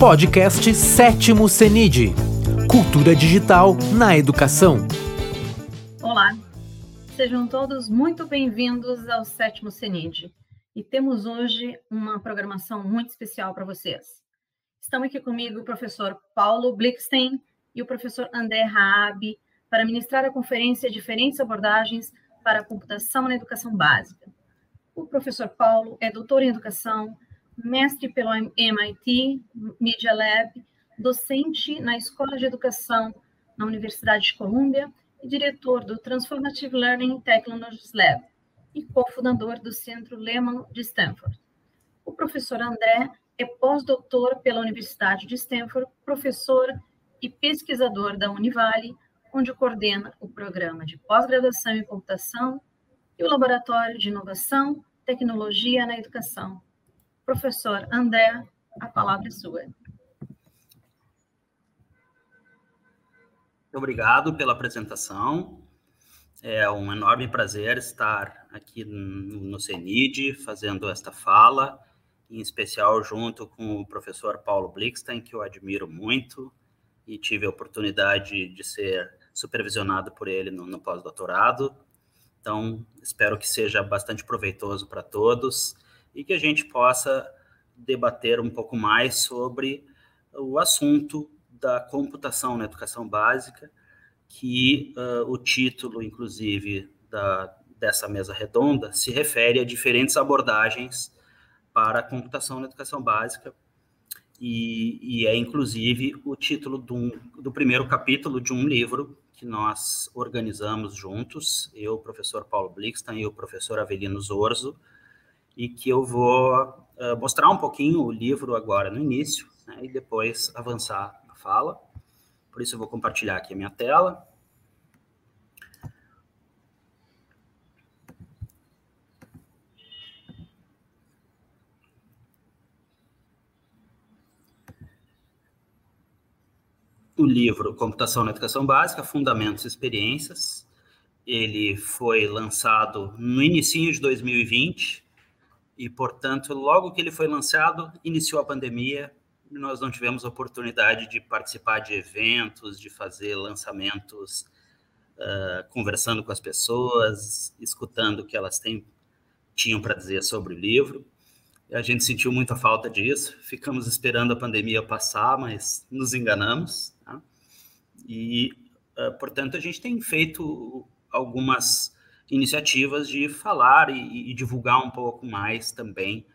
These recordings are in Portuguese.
Podcast Sétimo CENID Cultura Digital na Educação. Olá, sejam todos muito bem-vindos ao Sétimo CENID. E temos hoje uma programação muito especial para vocês. Estão aqui comigo o professor Paulo Blickstein e o professor André Raab para ministrar a conferência Diferentes Abordagens para a Computação na Educação Básica. O professor Paulo é doutor em Educação, mestre pelo MIT Media Lab, docente na Escola de Educação na Universidade de Colômbia e diretor do Transformative Learning Technologies Lab e cofundador do Centro Lehman de Stanford. O professor André é pós-doutor pela Universidade de Stanford, professor e pesquisador da Univale, onde coordena o programa de pós-graduação em computação e o Laboratório de Inovação, Tecnologia na Educação. Professor André, a palavra é sua. Obrigado pela apresentação. É um enorme prazer estar aqui no CENID fazendo esta fala, em especial junto com o professor Paulo Blickstein, que eu admiro muito e tive a oportunidade de ser supervisionado por ele no, no pós-doutorado. Então, espero que seja bastante proveitoso para todos e que a gente possa debater um pouco mais sobre o assunto da computação na educação básica, que uh, o título, inclusive, da, dessa mesa redonda se refere a diferentes abordagens para a computação na educação básica, e, e é, inclusive, o título do, do primeiro capítulo de um livro que nós organizamos juntos, eu, o professor Paulo Blixton e o professor Avelino Zorzo, e que eu vou uh, mostrar um pouquinho o livro agora no início, né, e depois avançar na fala. Por isso eu vou compartilhar aqui a minha tela. o livro Computação na Educação Básica, Fundamentos e Experiências. Ele foi lançado no início de 2020 e, portanto, logo que ele foi lançado, iniciou a pandemia. Nós não tivemos oportunidade de participar de eventos, de fazer lançamentos, uh, conversando com as pessoas, escutando o que elas têm, tinham para dizer sobre o livro. A gente sentiu muita falta disso. Ficamos esperando a pandemia passar, mas nos enganamos. E, uh, portanto, a gente tem feito algumas iniciativas de falar e, e divulgar um pouco mais também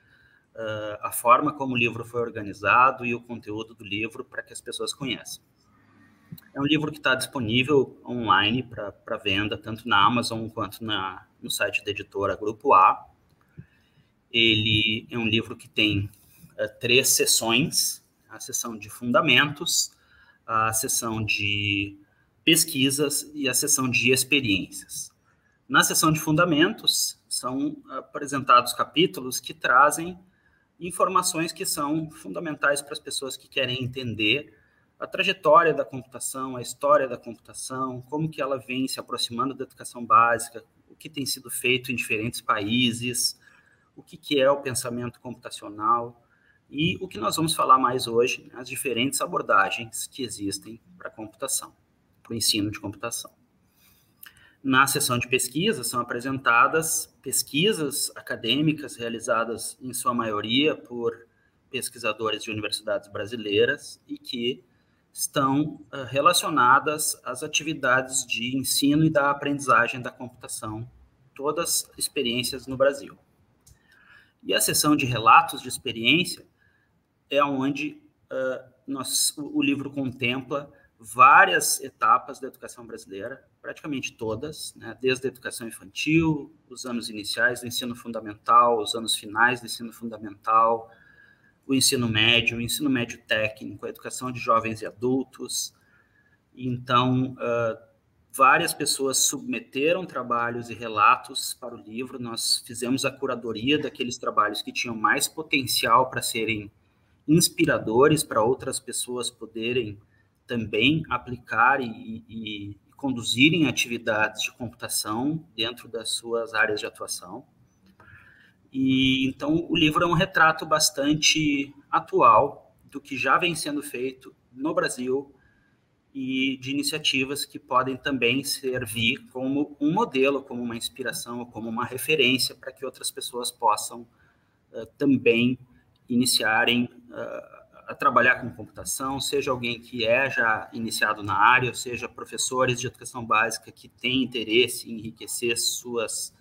uh, a forma como o livro foi organizado e o conteúdo do livro para que as pessoas conheçam. É um livro que está disponível online para venda, tanto na Amazon quanto na, no site da editora Grupo A. Ele é um livro que tem uh, três sessões: a sessão de fundamentos, a sessão de pesquisas e a sessão de experiências. Na sessão de fundamentos, são apresentados capítulos que trazem informações que são fundamentais para as pessoas que querem entender a trajetória da computação, a história da computação, como que ela vem se aproximando da educação básica, o que tem sido feito em diferentes países, o que, que é o pensamento computacional, e o que nós vamos falar mais hoje, né, as diferentes abordagens que existem para a computação, para o ensino de computação. Na sessão de pesquisa são apresentadas pesquisas acadêmicas realizadas, em sua maioria, por pesquisadores de universidades brasileiras e que estão uh, relacionadas às atividades de ensino e da aprendizagem da computação, todas experiências no Brasil. E a sessão de relatos de experiência é onde uh, nós, o livro contempla várias etapas da educação brasileira, praticamente todas, né, desde a educação infantil, os anos iniciais do ensino fundamental, os anos finais do ensino fundamental, o ensino médio, o ensino médio técnico, a educação de jovens e adultos. Então, uh, várias pessoas submeteram trabalhos e relatos para o livro. Nós fizemos a curadoria daqueles trabalhos que tinham mais potencial para serem inspiradores para outras pessoas poderem também aplicar e, e, conduzirem atividades de computação dentro das suas áreas de atuação. E então o livro é um retrato bastante atual do que já vem sendo feito no Brasil e de iniciativas que podem também servir como um modelo, como uma inspiração, como uma referência para que outras pessoas possam uh, também iniciarem uh, a trabalhar com computação, seja alguém que é já iniciado na área, ou seja professores de educação básica que têm interesse em enriquecer suas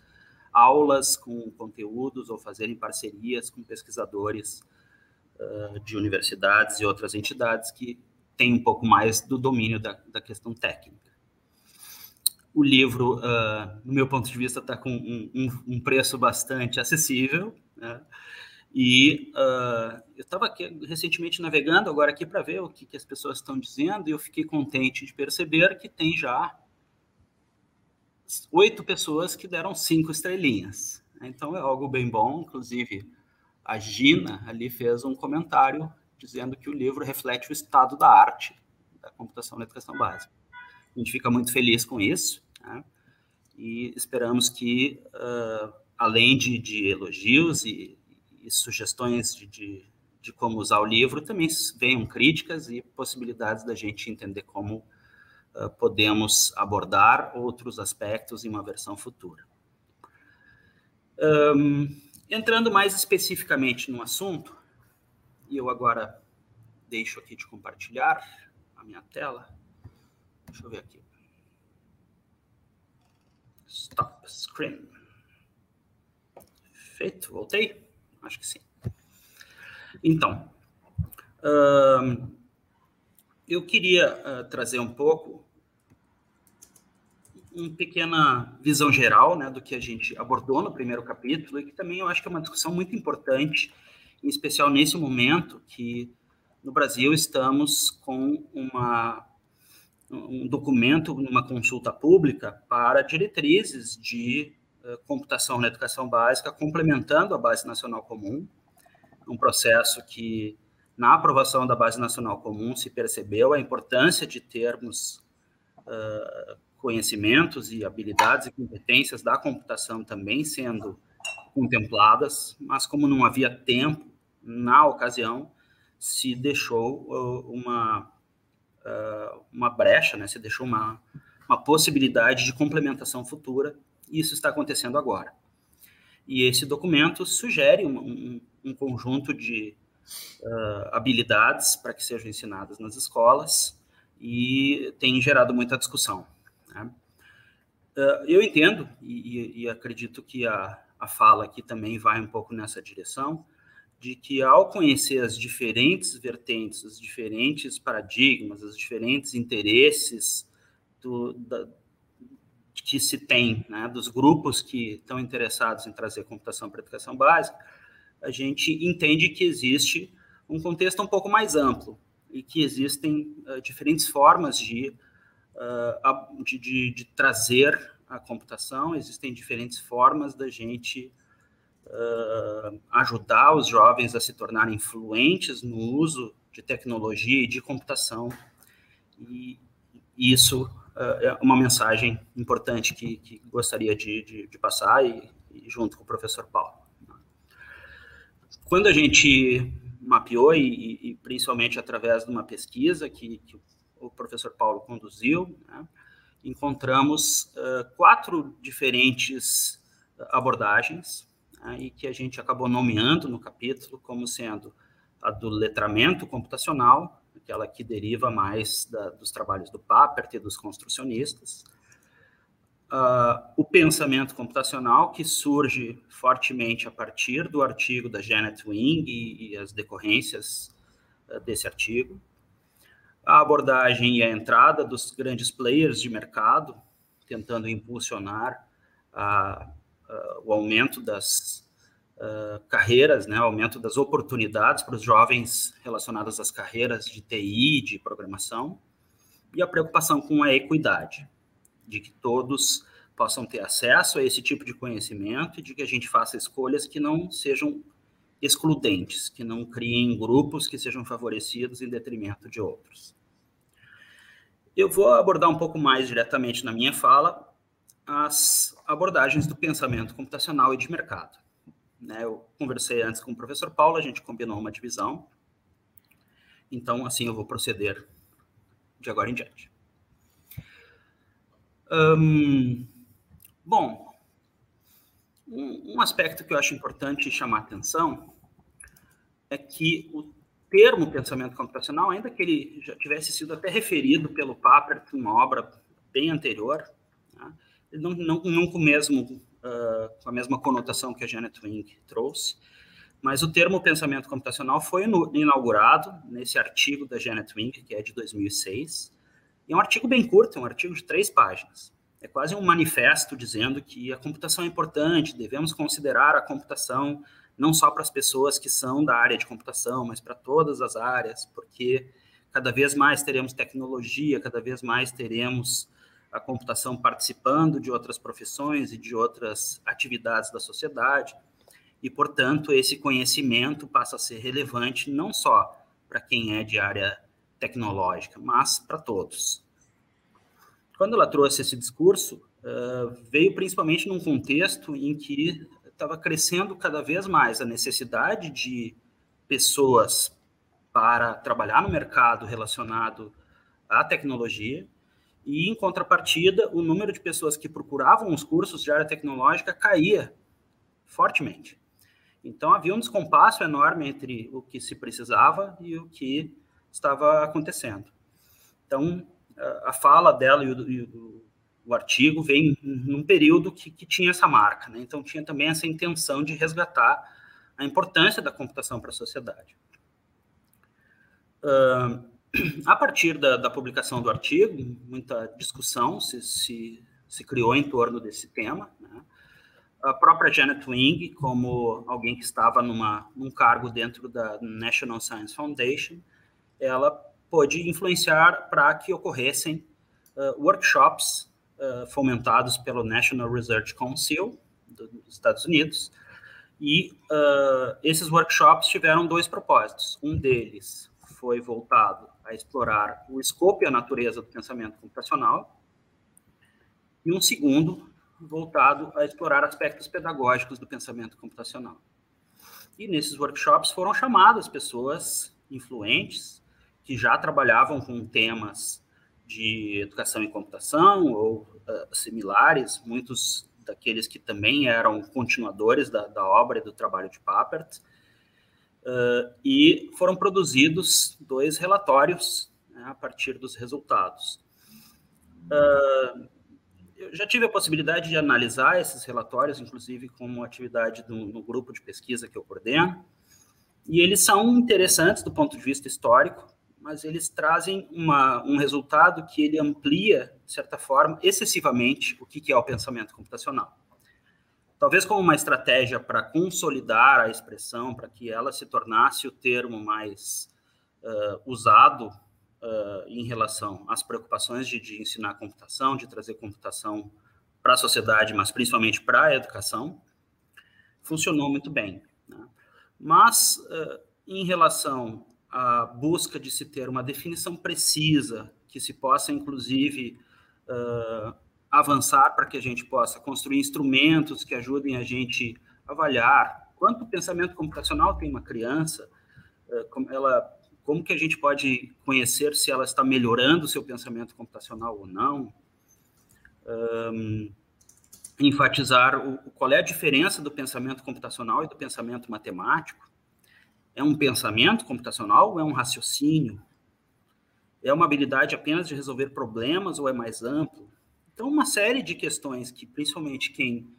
aulas com conteúdos ou fazerem parcerias com pesquisadores uh, de universidades e outras entidades que têm um pouco mais do domínio da, da questão técnica. O livro, uh, no meu ponto de vista, está com um, um, um, preço bastante acessível, né? E uh, eu estava recentemente navegando agora aqui para ver o que, que, as pessoas estão dizendo e eu fiquei contente de perceber que tem já oito pessoas que deram cinco estrelinhas. Então é algo bem bom. Inclusive a Gina ali fez um comentário dizendo que o livro reflete o estado da arte da computação na educação básica. A gente fica muito feliz com isso né? e esperamos que, uh, além de, de elogios e e sugestões de, de, de, como usar o livro, também venham críticas e possibilidades da gente entender como uh, podemos abordar outros aspectos em uma versão futura. Um, entrando mais especificamente no assunto, e eu agora deixo aqui de compartilhar a minha tela. Deixa eu ver aqui. Stop screen. Feito, voltei? Acho que sim. Então, eu queria uh, trazer um pouco uma pequena visão geral né, do que a gente abordou no primeiro capítulo e que também eu acho que é uma discussão muito importante, em especial nesse momento que no Brasil estamos com uma, um documento, uma consulta pública para diretrizes de computação na educação básica, complementando a Base Nacional Comum, um processo que, na aprovação da Base Nacional Comum, se percebeu a importância de termos uh, conhecimentos e habilidades e competências da computação também sendo contempladas, mas como não havia tempo na ocasião, se deixou uh, uma, uma brecha, né? se deixou uma, uma possibilidade de complementação futura isso está acontecendo agora. E esse documento sugere um, um, um conjunto de uh, habilidades para que sejam ensinadas nas escolas e tem gerado muita discussão. Né? Uh, eu entendo e, e, acredito que a, a fala aqui também vai um pouco nessa direção, de que ao conhecer as diferentes vertentes, os diferentes paradigmas, os diferentes interesses do, da, que se tem, né, dos grupos que estão interessados em trazer computação para a educação básica, a gente entende que existe um contexto um pouco mais amplo e que existem uh, diferentes formas de, uh, de, de, de, trazer a computação, existem diferentes formas da gente uh, ajudar os jovens a se tornarem fluentes no uso de tecnologia e de computação. E isso é uma mensagem importante que, que gostaria de, de, de passar e, e, junto com o professor Paulo. Quando a gente mapeou, e, e principalmente através de uma pesquisa que, que o professor Paulo conduziu, né, encontramos uh, quatro diferentes abordagens né, e que a gente acabou nomeando no capítulo como sendo a do letramento computacional, aquela que deriva mais da, dos trabalhos do Papert e dos construcionistas. Uh, o pensamento computacional, que surge fortemente a partir do artigo da Janet Wing e, e as decorrências uh, desse artigo. A abordagem e a entrada dos grandes players de mercado, tentando impulsionar a, a, o aumento das uh, carreiras, né, aumento das oportunidades para os jovens relacionadas às carreiras de TI, de programação, e a preocupação com a equidade, de que todos possam ter acesso a esse tipo de conhecimento e de que a gente faça escolhas que não sejam excludentes, que não criem grupos que sejam favorecidos em detrimento de outros. Eu vou abordar um pouco mais diretamente na minha fala as abordagens do pensamento computacional e de mercado. Né? Eu conversei antes com o professor Paulo, a gente combinou uma divisão. então assim eu vou proceder de agora em diante. Bom, um, um aspecto que eu acho importante chamar atenção é que o termo pensamento computacional, ainda que ele já tivesse sido até referido pelo Papert em uma obra bem anterior, né, não, não, não com, mesmo, uh, com a mesma conotação que a Janet Wing trouxe, mas o termo pensamento computacional foi inaugurado nesse artigo da Janet Wing, que é de 2006, e é um artigo bem curto, é um artigo de três páginas. É quase um manifesto dizendo que a computação é importante, devemos considerar a computação não só para as pessoas que são da área de computação, mas para todas as áreas, porque cada vez mais teremos tecnologia, cada vez mais teremos a computação participando de outras profissões e de outras atividades da sociedade, e, portanto, esse conhecimento passa a ser relevante não só para quem é de área tecnológica, mas para todos. Quando ela trouxe esse discurso, uh, veio principalmente num contexto em que estava crescendo cada vez mais a necessidade de pessoas para trabalhar no mercado relacionado à tecnologia, e, em contrapartida, o número de pessoas que procuravam os cursos de área tecnológica caía fortemente. Então, havia um descompasso enorme entre o que se precisava e o que estava acontecendo. Então, a fala dela e o, e o o artigo vem num período que, que tinha essa marca, né? então tinha também essa intenção de resgatar a importância da computação para a sociedade. Uh, a partir da, da, publicação do artigo, muita discussão se, se, se criou em torno desse tema. Né? A própria Janet Wing, como alguém que estava numa, num cargo dentro da National Science Foundation, ela pôde influenciar para que ocorressem uh, workshops uh, fomentados pelo National Research Council dos Estados Unidos. E uh, esses workshops tiveram dois propósitos. Um deles foi voltado a explorar o escopo e a natureza do pensamento computacional, e um segundo voltado a explorar aspectos pedagógicos do pensamento computacional. E nesses workshops foram chamadas pessoas influentes que já trabalhavam com temas de educação e computação ou uh, similares, muitos daqueles que também eram continuadores da, da obra e do trabalho de Papert, uh, e foram produzidos dois relatórios né, a partir dos resultados. Uh, eu já tive a possibilidade de analisar esses relatórios, inclusive como atividade do, no grupo de pesquisa que eu coordeno, e eles são interessantes do ponto de vista histórico, mas eles trazem uma, um resultado que ele amplia, de certa forma, excessivamente o que, que é o pensamento computacional. Talvez como uma estratégia para consolidar a expressão, para que ela se tornasse o termo mais uh, usado uh, em relação às preocupações de, de ensinar computação, de trazer computação para a sociedade, mas principalmente para a educação, funcionou muito bem. Né? Mas, uh, em relação a busca de se ter uma definição precisa, que se possa, inclusive, uh, avançar para que a gente possa construir instrumentos que ajudem a gente avaliar quanto pensamento computacional tem uma criança, uh, como, ela, como que a gente pode conhecer se ela está melhorando o seu pensamento computacional ou não, um, enfatizar o, qual é a diferença do pensamento computacional e do pensamento matemático, é um pensamento computacional ou é um raciocínio? É uma habilidade apenas de resolver problemas ou é mais amplo? Então, uma série de questões que, principalmente, quem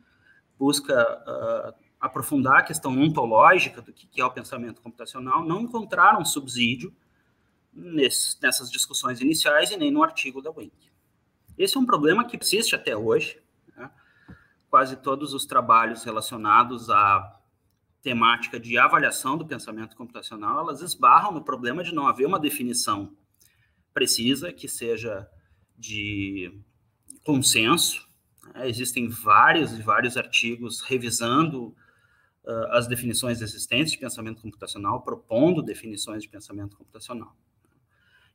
busca uh, aprofundar a questão ontológica do que é o pensamento computacional, não encontraram subsídio nesse, nessas discussões iniciais e nem no artigo da Wink. Esse é um problema que persiste até hoje. Né? Quase todos os trabalhos relacionados a temática de avaliação do pensamento computacional, elas esbarram no problema de não haver uma definição precisa que seja de consenso. Né? Existem vários e vários artigos revisando uh, as definições existentes de pensamento computacional, propondo definições de pensamento computacional.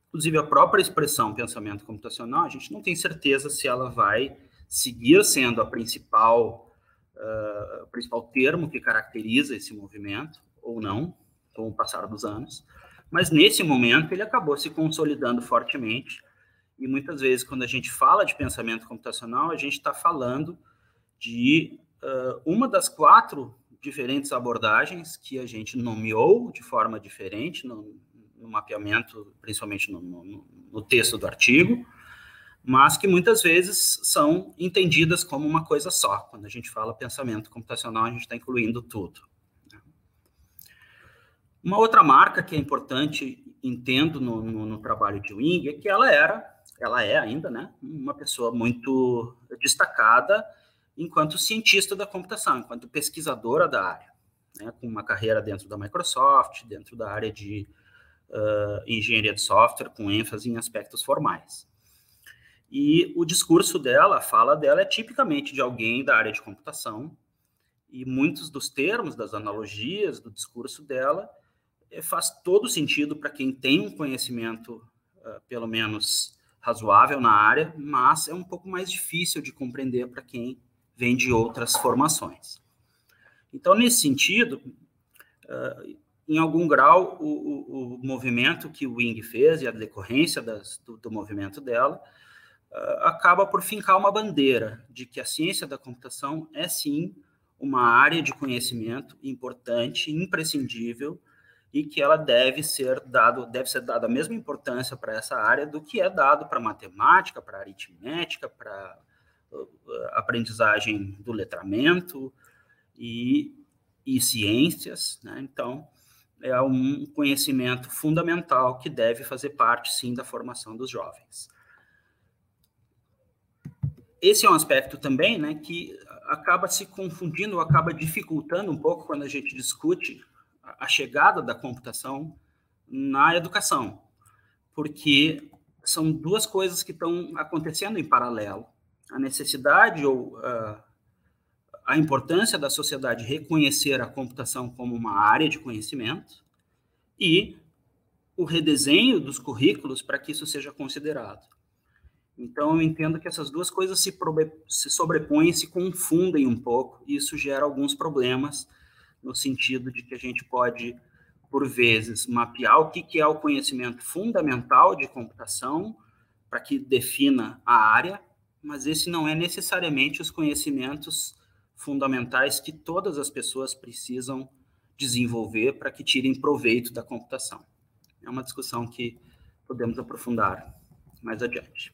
Inclusive, a própria expressão pensamento computacional, a gente não tem certeza se ela vai seguir sendo a principal uh, principal termo que caracteriza esse movimento, ou não, com o passar dos anos, Mas nesse momento ele acabou se consolidando fortemente. E muitas vezes, quando a gente fala de pensamento computacional, a gente está falando de uh, uma das quatro diferentes abordagens que a gente nomeou de forma diferente no, no mapeamento, principalmente no, no, no texto do artigo, mas que muitas vezes são entendidas como uma coisa só. Quando a gente fala pensamento computacional, a gente está incluindo tudo. Uma outra marca que é importante, entendo, no, no, no, trabalho de Wing, é que ela era, ela é ainda, né, uma pessoa muito destacada enquanto cientista da computação, enquanto pesquisadora da área, né, com uma carreira dentro da Microsoft, dentro da área de uh, engenharia de software, com ênfase em aspectos formais. E o discurso dela, a fala dela é tipicamente de alguém da área de computação, e muitos dos termos, das analogias do discurso dela, é, faz todo sentido para quem tem um conhecimento, uh, pelo menos razoável na área, mas é um pouco mais difícil de compreender para quem vem de outras formações. Então, nesse sentido, uh, em algum grau, o, o, o, movimento que o Wing fez e a decorrência das, do, do movimento dela uh, acaba por fincar uma bandeira de que a ciência da computação é sim uma área de conhecimento importante, imprescindível e que ela deve ser dado, deve ser dada a mesma importância para essa área do que é dado para matemática, para aritmética, para uh, aprendizagem do letramento e, e ciências, né? Então, é um conhecimento fundamental que deve fazer parte, sim, da formação dos jovens esse é um aspecto também, né, que acaba se confundindo, acaba dificultando um pouco quando a gente discute a chegada da computação na educação, porque são duas coisas que estão acontecendo em paralelo. A necessidade ou uh, a importância da sociedade reconhecer a computação como uma área de conhecimento e o redesenho dos currículos para que isso seja considerado. Então, eu entendo que essas duas coisas se, sobrepõem, se confundem um pouco, e isso gera alguns problemas, no sentido de que a gente pode, por vezes, mapear o que, que é o conhecimento fundamental de computação, para que defina a área, mas esse não é necessariamente os conhecimentos fundamentais que todas as pessoas precisam desenvolver para que tirem proveito da computação. É uma discussão que podemos aprofundar mais adiante.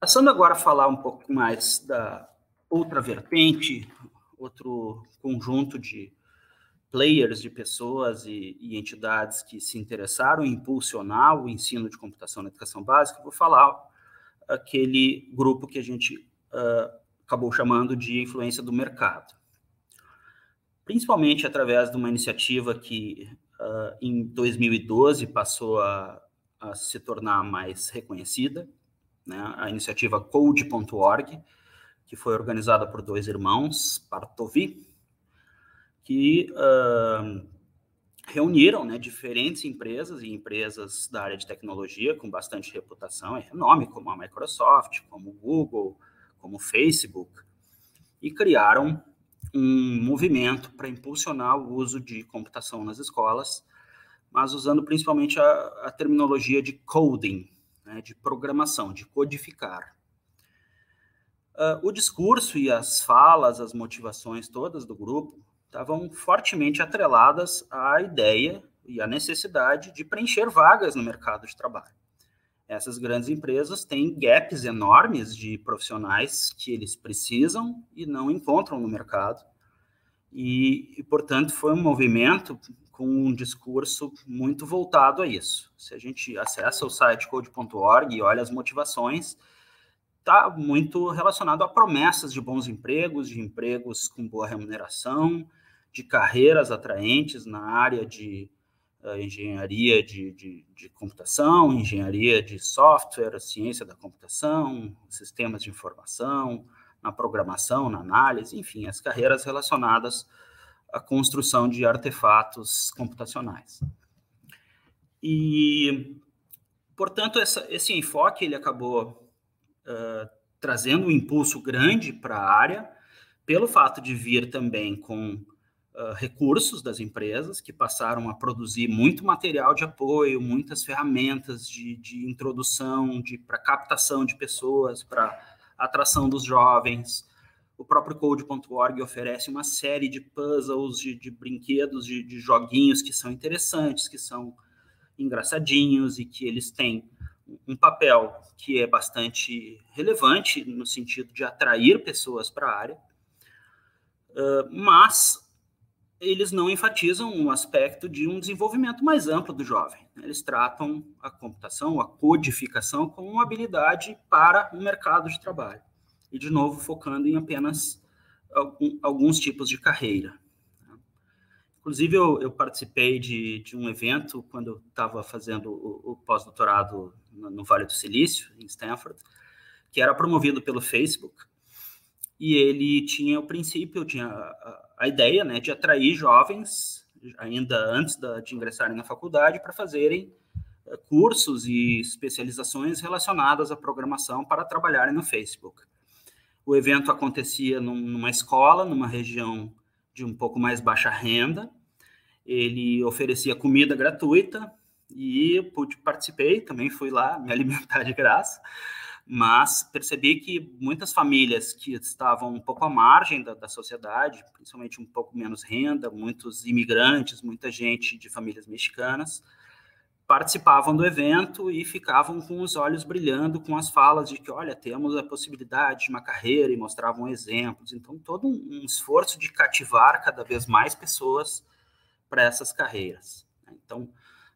Passando agora a falar um pouco mais da outra vertente, outro conjunto de players, de pessoas e, e, entidades que se interessaram em impulsionar o ensino de computação na educação básica, vou falar aquele grupo que a gente uh, acabou chamando de influência do mercado. Principalmente através de uma iniciativa que uh, em 2012 passou a, a se tornar mais reconhecida, né, a iniciativa Code.org, que foi organizada por dois irmãos, Partovi, que uh, reuniram né, diferentes empresas e empresas da área de tecnologia com bastante reputação e renome, como a Microsoft, como o Google, como o Facebook, e criaram um movimento para impulsionar o uso de computação nas escolas, mas usando principalmente a, a terminologia de coding, né, de programação, de codificar. Uh, o discurso e as falas, as motivações todas do grupo estavam fortemente atreladas à ideia e à necessidade de preencher vagas no mercado de trabalho. Essas grandes empresas têm gaps enormes de profissionais que eles precisam e não encontram no mercado. E, e portanto, foi um movimento com um discurso muito voltado a isso. Se a gente acessa o site code.org e olha as motivações, está muito relacionado a promessas de bons empregos, de empregos com boa remuneração, de carreiras atraentes na área de uh, engenharia de, de, de, computação, engenharia de software, ciência da computação, sistemas de informação, na programação, na análise, enfim, as carreiras relacionadas a construção de artefatos computacionais. E, portanto, essa, esse enfoque ele acabou trazendo um impulso grande para a área, pelo fato de vir também com uh, recursos das empresas, que passaram a produzir muito material de apoio, muitas ferramentas de, de introdução, de para captação de pessoas, para atração dos jovens. O próprio Code.org oferece uma série de puzzles, de, de brinquedos, de, de joguinhos que são interessantes, que são engraçadinhos e que eles têm um papel que é bastante relevante no sentido de atrair pessoas para a área, mas eles não enfatizam um aspecto de um desenvolvimento mais amplo do jovem. Eles tratam a computação, a codificação, como uma habilidade para o mercado de trabalho. E, de novo, focando em apenas alguns tipos de carreira. Inclusive, eu, eu participei de, de, um evento quando eu estava fazendo o, o pós-doutorado no, Vale do Silício, em Stanford, que era promovido pelo Facebook. E ele tinha o princípio, tinha a, a ideia né, de atrair jovens, ainda antes da, de ingressarem na faculdade, para fazerem uh, cursos e especializações relacionadas à programação para trabalharem no Facebook. O evento acontecia num, numa escola, numa região de um pouco mais baixa renda. Ele oferecia comida gratuita e pude participei, também fui lá me alimentar de graça, mas percebi que muitas famílias que estavam um pouco à margem da, da sociedade, principalmente um pouco menos renda, muitos imigrantes, muita gente de famílias mexicanas, participavam do evento e ficavam com os olhos brilhando com as falas de que, olha, temos a possibilidade de uma carreira e mostravam exemplos. Então, todo um, esforço de cativar cada vez mais pessoas para essas carreiras. Né? Então,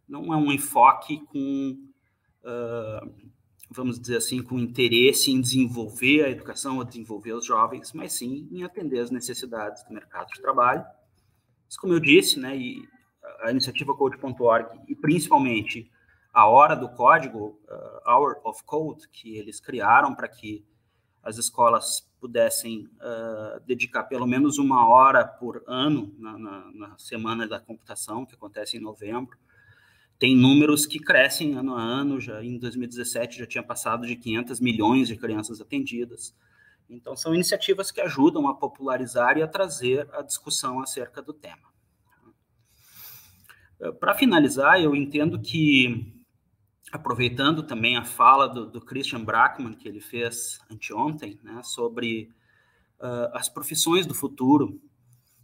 não é um enfoque com, uh, vamos dizer assim, com interesse em desenvolver a educação ou desenvolver os jovens, mas sim em atender as necessidades do mercado de trabalho. Mas, como eu disse, né, e a iniciativa Code.org e principalmente a hora do código, uh, Hour of Code, que eles criaram para que as escolas pudessem uh, dedicar pelo menos uma hora por ano na, na, na, semana da computação, que acontece em novembro. Tem números que crescem ano a ano, já em 2017 já tinha passado de 500 milhões de crianças atendidas. Então, são iniciativas que ajudam a popularizar e a trazer a discussão acerca do tema. Eh, Para finalizar, eu entendo que, aproveitando também a fala do, do Christian Brackman, que ele fez anteontem, né, sobre uh, as profissões do futuro,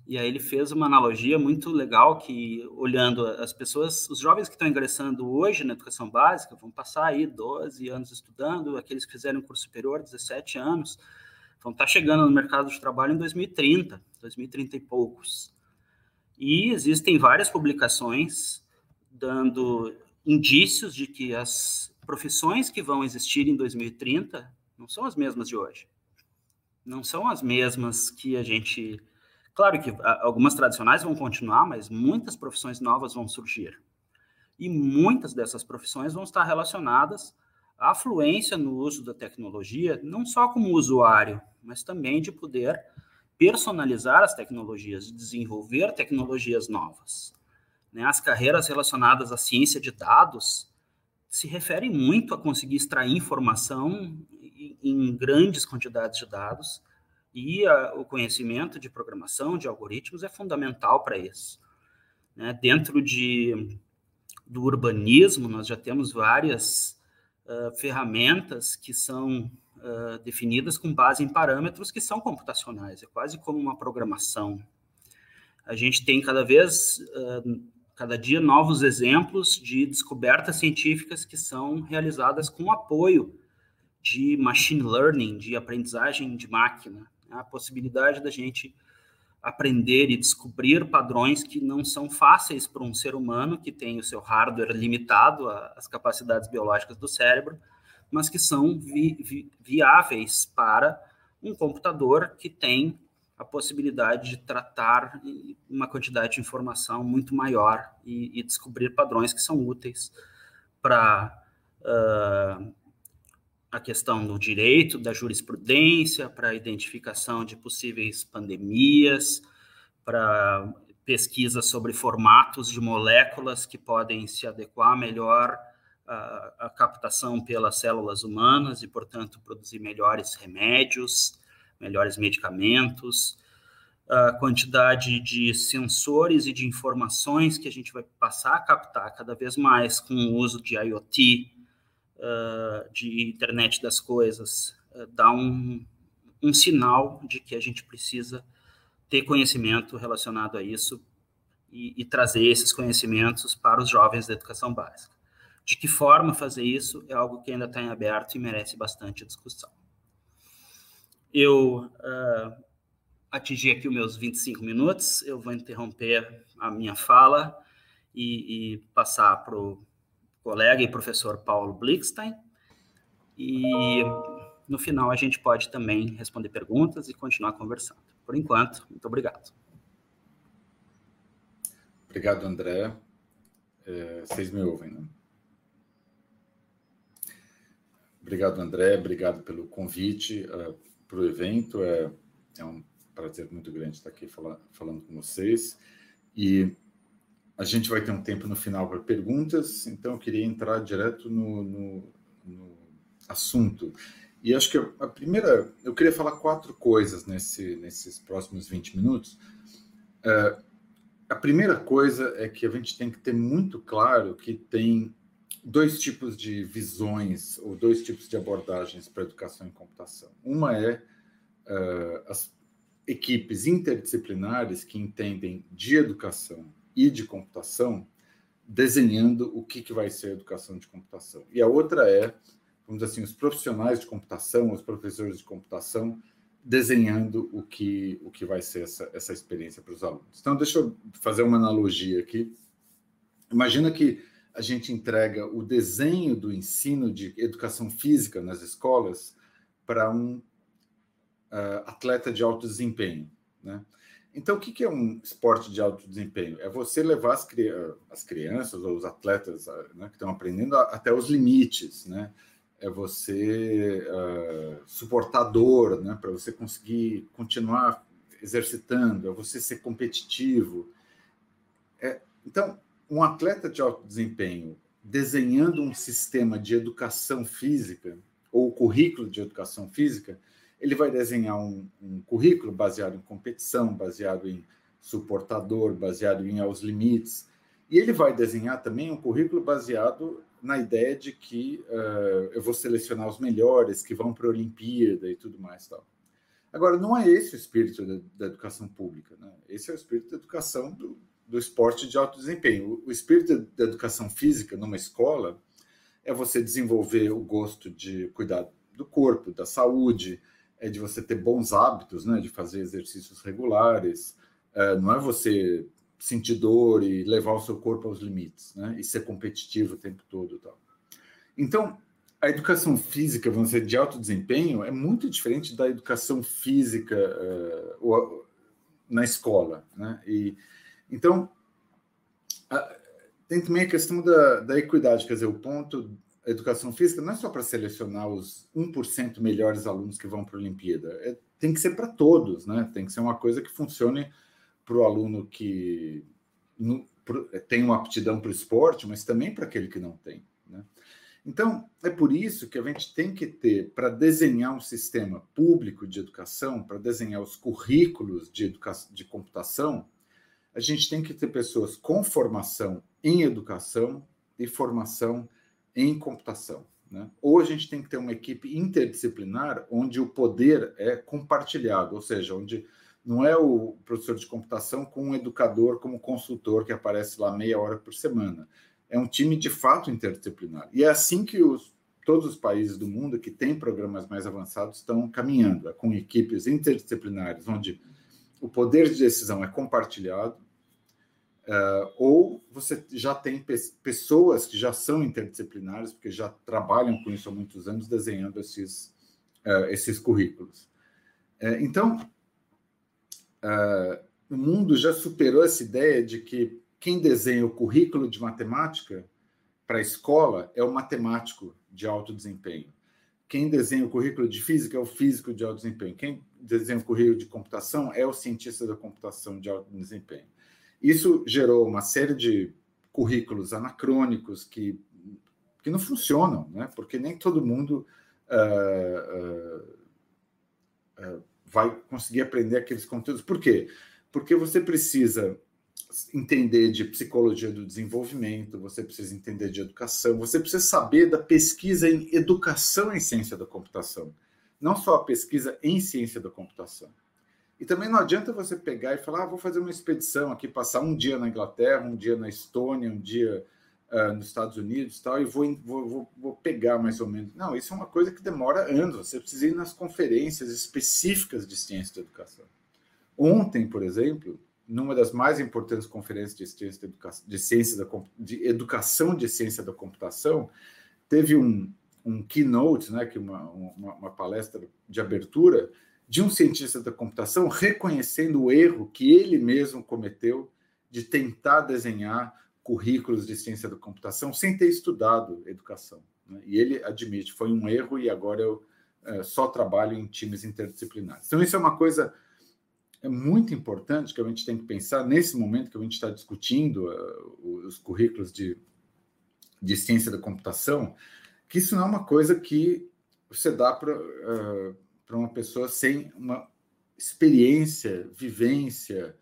e aí ele fez uma analogia muito legal que, olhando as pessoas, os jovens que estão ingressando hoje na educação básica, vão passar aí 12 anos estudando, aqueles que fizeram curso superior, 17 anos, vão estar chegando no mercado de trabalho em 2030, 2030 e poucos. E existem várias publicações dando indícios de que as profissões que vão existir em 2030 não são as mesmas de hoje. Não são as mesmas que a gente. Claro que algumas tradicionais vão continuar, mas muitas profissões novas vão surgir. E muitas dessas profissões vão estar relacionadas à fluência no uso da tecnologia, não só como usuário, mas também de poder personalizar as tecnologias, de desenvolver tecnologias novas. Né? As carreiras relacionadas à ciência de dados se referem muito a conseguir extrair informação em grandes quantidades de dados e a, o conhecimento de programação, de algoritmos, é fundamental para isso. Né? Dentro de, do urbanismo, nós já temos várias uh, ferramentas que são uh, definidas com base em parâmetros que são computacionais, é quase como uma programação. A gente tem cada vez, uh, cada dia, novos exemplos de descobertas científicas que são realizadas com apoio de machine learning, de aprendizagem de máquina. A possibilidade da gente aprender e descobrir padrões que não são fáceis para um ser humano que tem o seu hardware limitado às capacidades biológicas do cérebro, mas que são vi, vi, viáveis para um computador que tem a possibilidade de tratar uma quantidade de informação muito maior e, e descobrir padrões que são úteis para uh, a questão do direito, da jurisprudência, para a identificação de possíveis pandemias, para pesquisa sobre formatos de moléculas que podem se adequar melhor a, a, captação pelas células humanas e, portanto, produzir melhores remédios, melhores medicamentos. a quantidade de sensores e de informações que a gente vai passar a captar cada vez mais com o uso de IoT, uh, de internet das coisas, uh, dá um, um sinal de que a gente precisa ter conhecimento relacionado a isso e, e trazer esses conhecimentos para os jovens da educação básica. De que forma fazer isso é algo que ainda está em aberto e merece bastante discussão. Eu uh, atingi aqui os meus 25 minutos, eu vou interromper a minha fala e, e passar para o colega e professor Paulo Blickstein. E no final a gente pode também responder perguntas e continuar conversando. Por enquanto, muito obrigado. Obrigado, André. É, vocês me ouvem, né? Obrigado, André. Obrigado pelo convite uh, para o evento. É, é um prazer muito grande estar aqui fala, falando com vocês. E a gente vai ter um tempo no final para perguntas, então eu queria entrar direto no, no, no assunto. E acho que a primeira, eu queria falar quatro coisas nesse, nesses próximos 20 minutos. Uh, a primeira coisa é que a gente tem que ter muito claro que tem dois tipos de visões ou dois tipos de abordagens para educação em computação. Uma é uh, as equipes interdisciplinares que entendem de educação e de computação, desenhando o que, que vai ser a educação de computação. E a outra é, vamos dizer assim, os profissionais de computação, os professores de computação, desenhando o que, o que vai ser essa, essa experiência para os alunos. Então, deixa eu fazer uma analogia aqui. Imagina que a gente entrega o desenho do ensino de educação física nas escolas para um uh, atleta de alto desempenho. Né? Então, o que é um esporte de alto desempenho? É você levar as, cri as crianças ou os atletas ah, né, que estão aprendendo até os limites, né? É você uh, suportar dor, né? Para você conseguir continuar exercitando, é você ser competitivo. É, então, um atleta de alto desempenho desenhando um sistema de educação física ou currículo de educação física, ele vai desenhar um, um currículo baseado em competição, baseado em suportador, baseado em aos limites, e ele vai desenhar também um currículo baseado na ideia de que uh, eu vou selecionar os melhores que vão para a Olimpíada e tudo mais tal. Agora, não é esse o espírito da, da educação pública, né? Esse é o espírito da educação do, do esporte de alto desempenho. O, o espírito da educação física numa escola é você desenvolver o gosto de cuidar do corpo, da saúde, é de você ter bons hábitos, né? De fazer exercícios regulares. É, não é você sentir dor e levar o seu corpo aos limites, né? E ser competitivo o tempo todo, tal. Então, a educação física, vamos dizer, de alto desempenho, é muito diferente da educação física uh, na escola, né? E então a, tem também a questão da, da equidade, quer dizer, o ponto educação física não é só para selecionar os 1% melhores alunos que vão para a Olimpíada, é, tem que ser para todos, né? Tem que ser uma coisa que funcione para o aluno que no, pro, tem uma aptidão para o esporte, mas também para aquele que não tem. Né? Então, é por isso que a gente tem que ter, para desenhar um sistema público de educação, para desenhar os currículos de, educação, de computação, a gente tem que ter pessoas com formação em educação e formação em computação. Né? Ou a gente tem que ter uma equipe interdisciplinar onde o poder é compartilhado, ou seja, onde não é o professor de computação com um educador como consultor que aparece lá meia hora por semana. É um time de fato interdisciplinar. E é assim que os, todos os países do mundo que têm programas mais avançados estão caminhando, é com equipes interdisciplinares, onde o poder de decisão é compartilhado, Uh, ou você já tem pe pessoas que já são interdisciplinares, porque já trabalham com isso há muitos anos, desenhando esses, uh, esses currículos. Uh, então, o mundo já superou essa ideia de que quem desenha o currículo de matemática para a escola é o matemático de alto desempenho. Quem desenha o currículo de física é o físico de alto desempenho. Quem desenha o currículo de computação é o cientista da computação de alto desempenho. Isso gerou uma série de currículos anacrônicos que, que não funcionam, né? porque nem todo mundo uh, uh, uh, vai conseguir aprender aqueles conteúdos. Por quê? Porque você precisa entender de psicologia do desenvolvimento, você precisa entender de educação, você precisa saber da pesquisa em educação em ciência da computação, não só a pesquisa em ciência da computação. E também não adianta você pegar e falar, ah, vou fazer uma expedição aqui, passar um dia na Inglaterra, um dia na Estônia, um dia uh, nos Estados Unidos tal, e vou, vou, vou, pegar mais ou menos. Não, isso é uma coisa que demora anos. Você precisa ir nas conferências específicas de ciência da educação. Ontem, por exemplo, numa das mais importantes conferências de ciência, de educação, de, ciência da, de educação de ciência da computação, teve um, um keynote, né, que uma, uma, uma, palestra de abertura de um cientista da computação reconhecendo o erro que ele mesmo cometeu de tentar desenhar currículos de ciência da computação sem ter estudado educação. Né? E ele admite, foi um erro e agora eu é, só trabalho em times interdisciplinares. Então, isso é uma coisa é muito importante que a gente tem que pensar nesse momento que a gente está discutindo uh, os currículos de, de ciência da computação, que isso não é uma coisa que você dá para uh, uma pessoa sem uma experiência, vivência,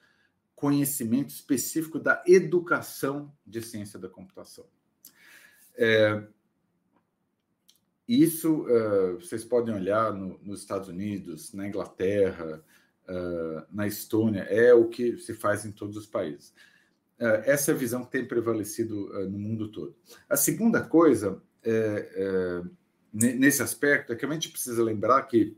conhecimento específico da educação de ciência da computação. É, isso uh, vocês podem olhar no, nos Estados Unidos, na Inglaterra, uh, na Estônia, é o que se faz em todos os países. Uh, essa visão tem prevalecido no mundo todo. A segunda coisa, é, é, nesse aspecto, é que a gente precisa lembrar que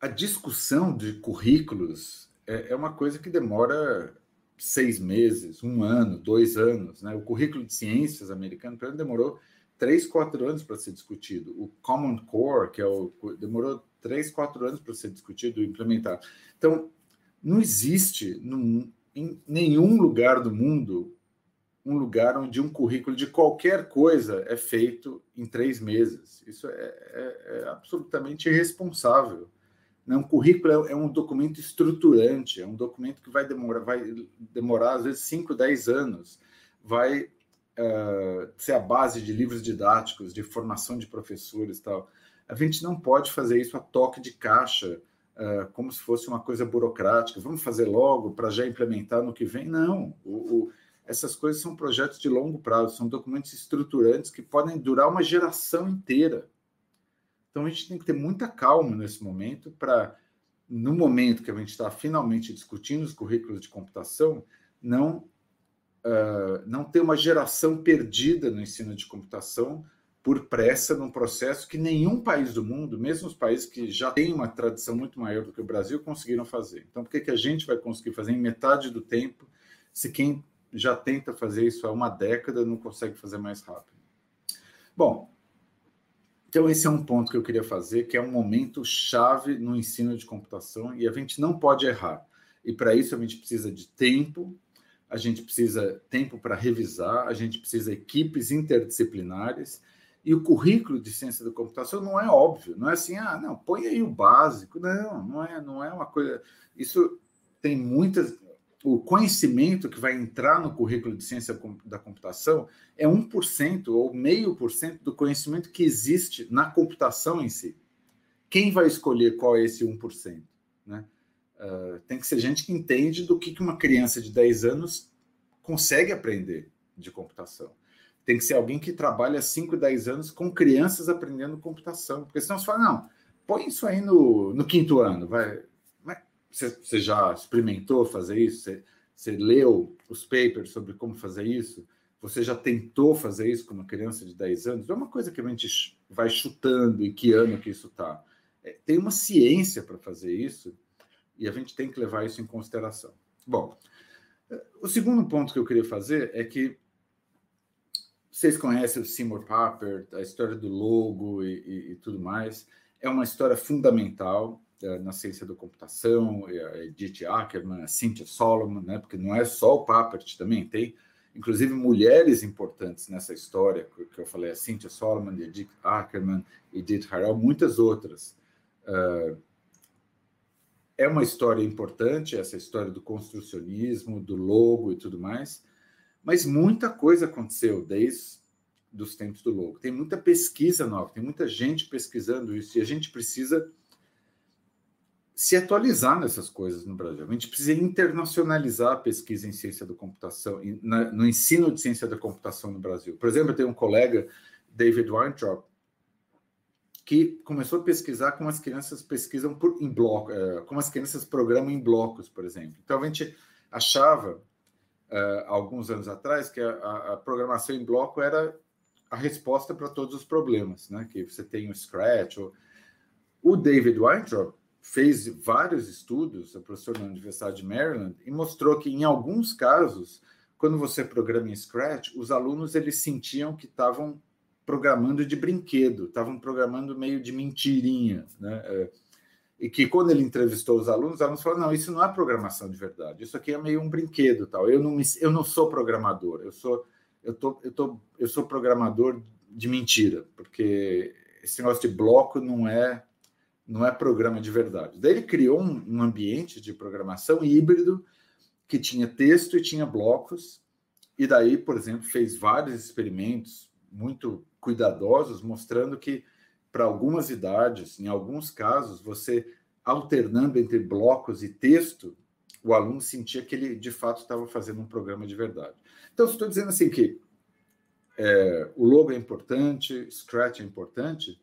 a discussão de currículos é, é, uma coisa que demora seis meses, um ano, dois anos. Né? O currículo de ciências americano, exemplo, demorou três, quatro anos para ser discutido. O Common Core, que é o, demorou três, quatro anos para ser discutido e implementado. Então, não existe num, em nenhum lugar do mundo um lugar onde um currículo de qualquer coisa é feito em três meses. Isso é, é, é absolutamente irresponsável. Né? Um currículo é, é, um documento estruturante, é um documento que vai demorar, vai demorar às vezes 5, 10 anos, vai uh, ser a base de livros didáticos, de formação de professores tal. A gente não pode fazer isso a toque de caixa, uh, como se fosse uma coisa burocrática. Vamos fazer logo para já implementar no que vem? Não. O, o, essas coisas são projetos de longo prazo, são documentos estruturantes que podem durar uma geração inteira. Então a gente tem que ter muita calma nesse momento para, no momento que a gente está finalmente discutindo os currículos de computação, não, uh, não ter uma geração perdida no ensino de computação por pressa num processo que nenhum país do mundo, mesmo os países que já têm uma tradição muito maior do que o Brasil, conseguiram fazer. Então, por que, que a gente vai conseguir fazer em metade do tempo se quem já tenta fazer isso há uma década não consegue fazer mais rápido? Bom, então, esse é um ponto que eu queria fazer, que é um momento chave no ensino de computação e a gente não pode errar. E para isso a gente precisa de tempo, a gente precisa tempo para revisar, a gente precisa equipes interdisciplinares e o currículo de ciência da computação não é óbvio, não é assim, ah, não, põe aí o básico, não, não é, não é uma coisa. Isso tem muitas, o conhecimento que vai entrar no currículo de ciência da computação é 1% ou meio por cento do conhecimento que existe na computação em si. Quem vai escolher qual é esse 1%? Né? Uh, tem que ser gente que entende do que uma criança de 10 anos consegue aprender de computação. Tem que ser alguém que trabalha 5, 10 anos com crianças aprendendo computação. Porque senão você fala, não, põe isso aí no, no quinto ano, vai, você, já experimentou fazer isso? Você, leu os papers sobre como fazer isso? Você já tentou fazer isso com uma criança de 10 anos? É uma coisa que a gente vai chutando em que ano que isso está. É, tem uma ciência para fazer isso e a gente tem que levar isso em consideração. Bom, o segundo ponto que eu queria fazer é que vocês conhecem o Seymour Papert, a história do logo e, e, e tudo mais. É uma história fundamental na ciência da computação, a Edith Ackerman, Cynthia Solomon, né? porque não é só o Papert, também tem, inclusive, mulheres importantes nessa história, que eu falei, a Cynthia Solomon, Edith Ackerman, Edith Harrell, muitas outras. É uma história importante, essa história do construcionismo, do logo e tudo mais, mas muita coisa aconteceu desde dos tempos do logo. Tem muita pesquisa nova, tem muita gente pesquisando isso, e a gente precisa se atualizar nessas coisas no Brasil. A gente precisa internacionalizar a pesquisa em ciência da computação, no ensino de ciência da computação no Brasil. Por exemplo, eu tenho um colega, David Weintraub, que começou a pesquisar como as crianças pesquisam por, em bloco, é, como as crianças programam em blocos, por exemplo. Então a gente achava uh, alguns anos atrás que a, a, programação em bloco era a resposta para todos os problemas, né? Que você tem o Scratch. Ou... O David Weintraub fez vários estudos, é professor na Universidade de Maryland, e mostrou que em alguns casos, quando você programa em Scratch, os alunos eles sentiam que estavam programando de brinquedo, estavam programando meio de mentirinha, né? É, e que quando ele entrevistou os alunos, os alunos falaram: não, isso não é programação de verdade, isso aqui é meio um brinquedo, tal. Eu não, me, eu não sou programador, eu sou, eu tô, eu tô, eu sou programador de mentira, porque esse negócio de bloco não é, não é programa de verdade. Daí ele criou um, um ambiente de programação híbrido que tinha texto e tinha blocos, e daí, por exemplo, fez vários experimentos muito cuidadosos, mostrando que para algumas idades, em alguns casos, você alternando entre blocos e texto, o aluno sentia que ele de fato estava fazendo um programa de verdade. Então, estou dizendo assim que é, o logo é importante, Scratch é importante,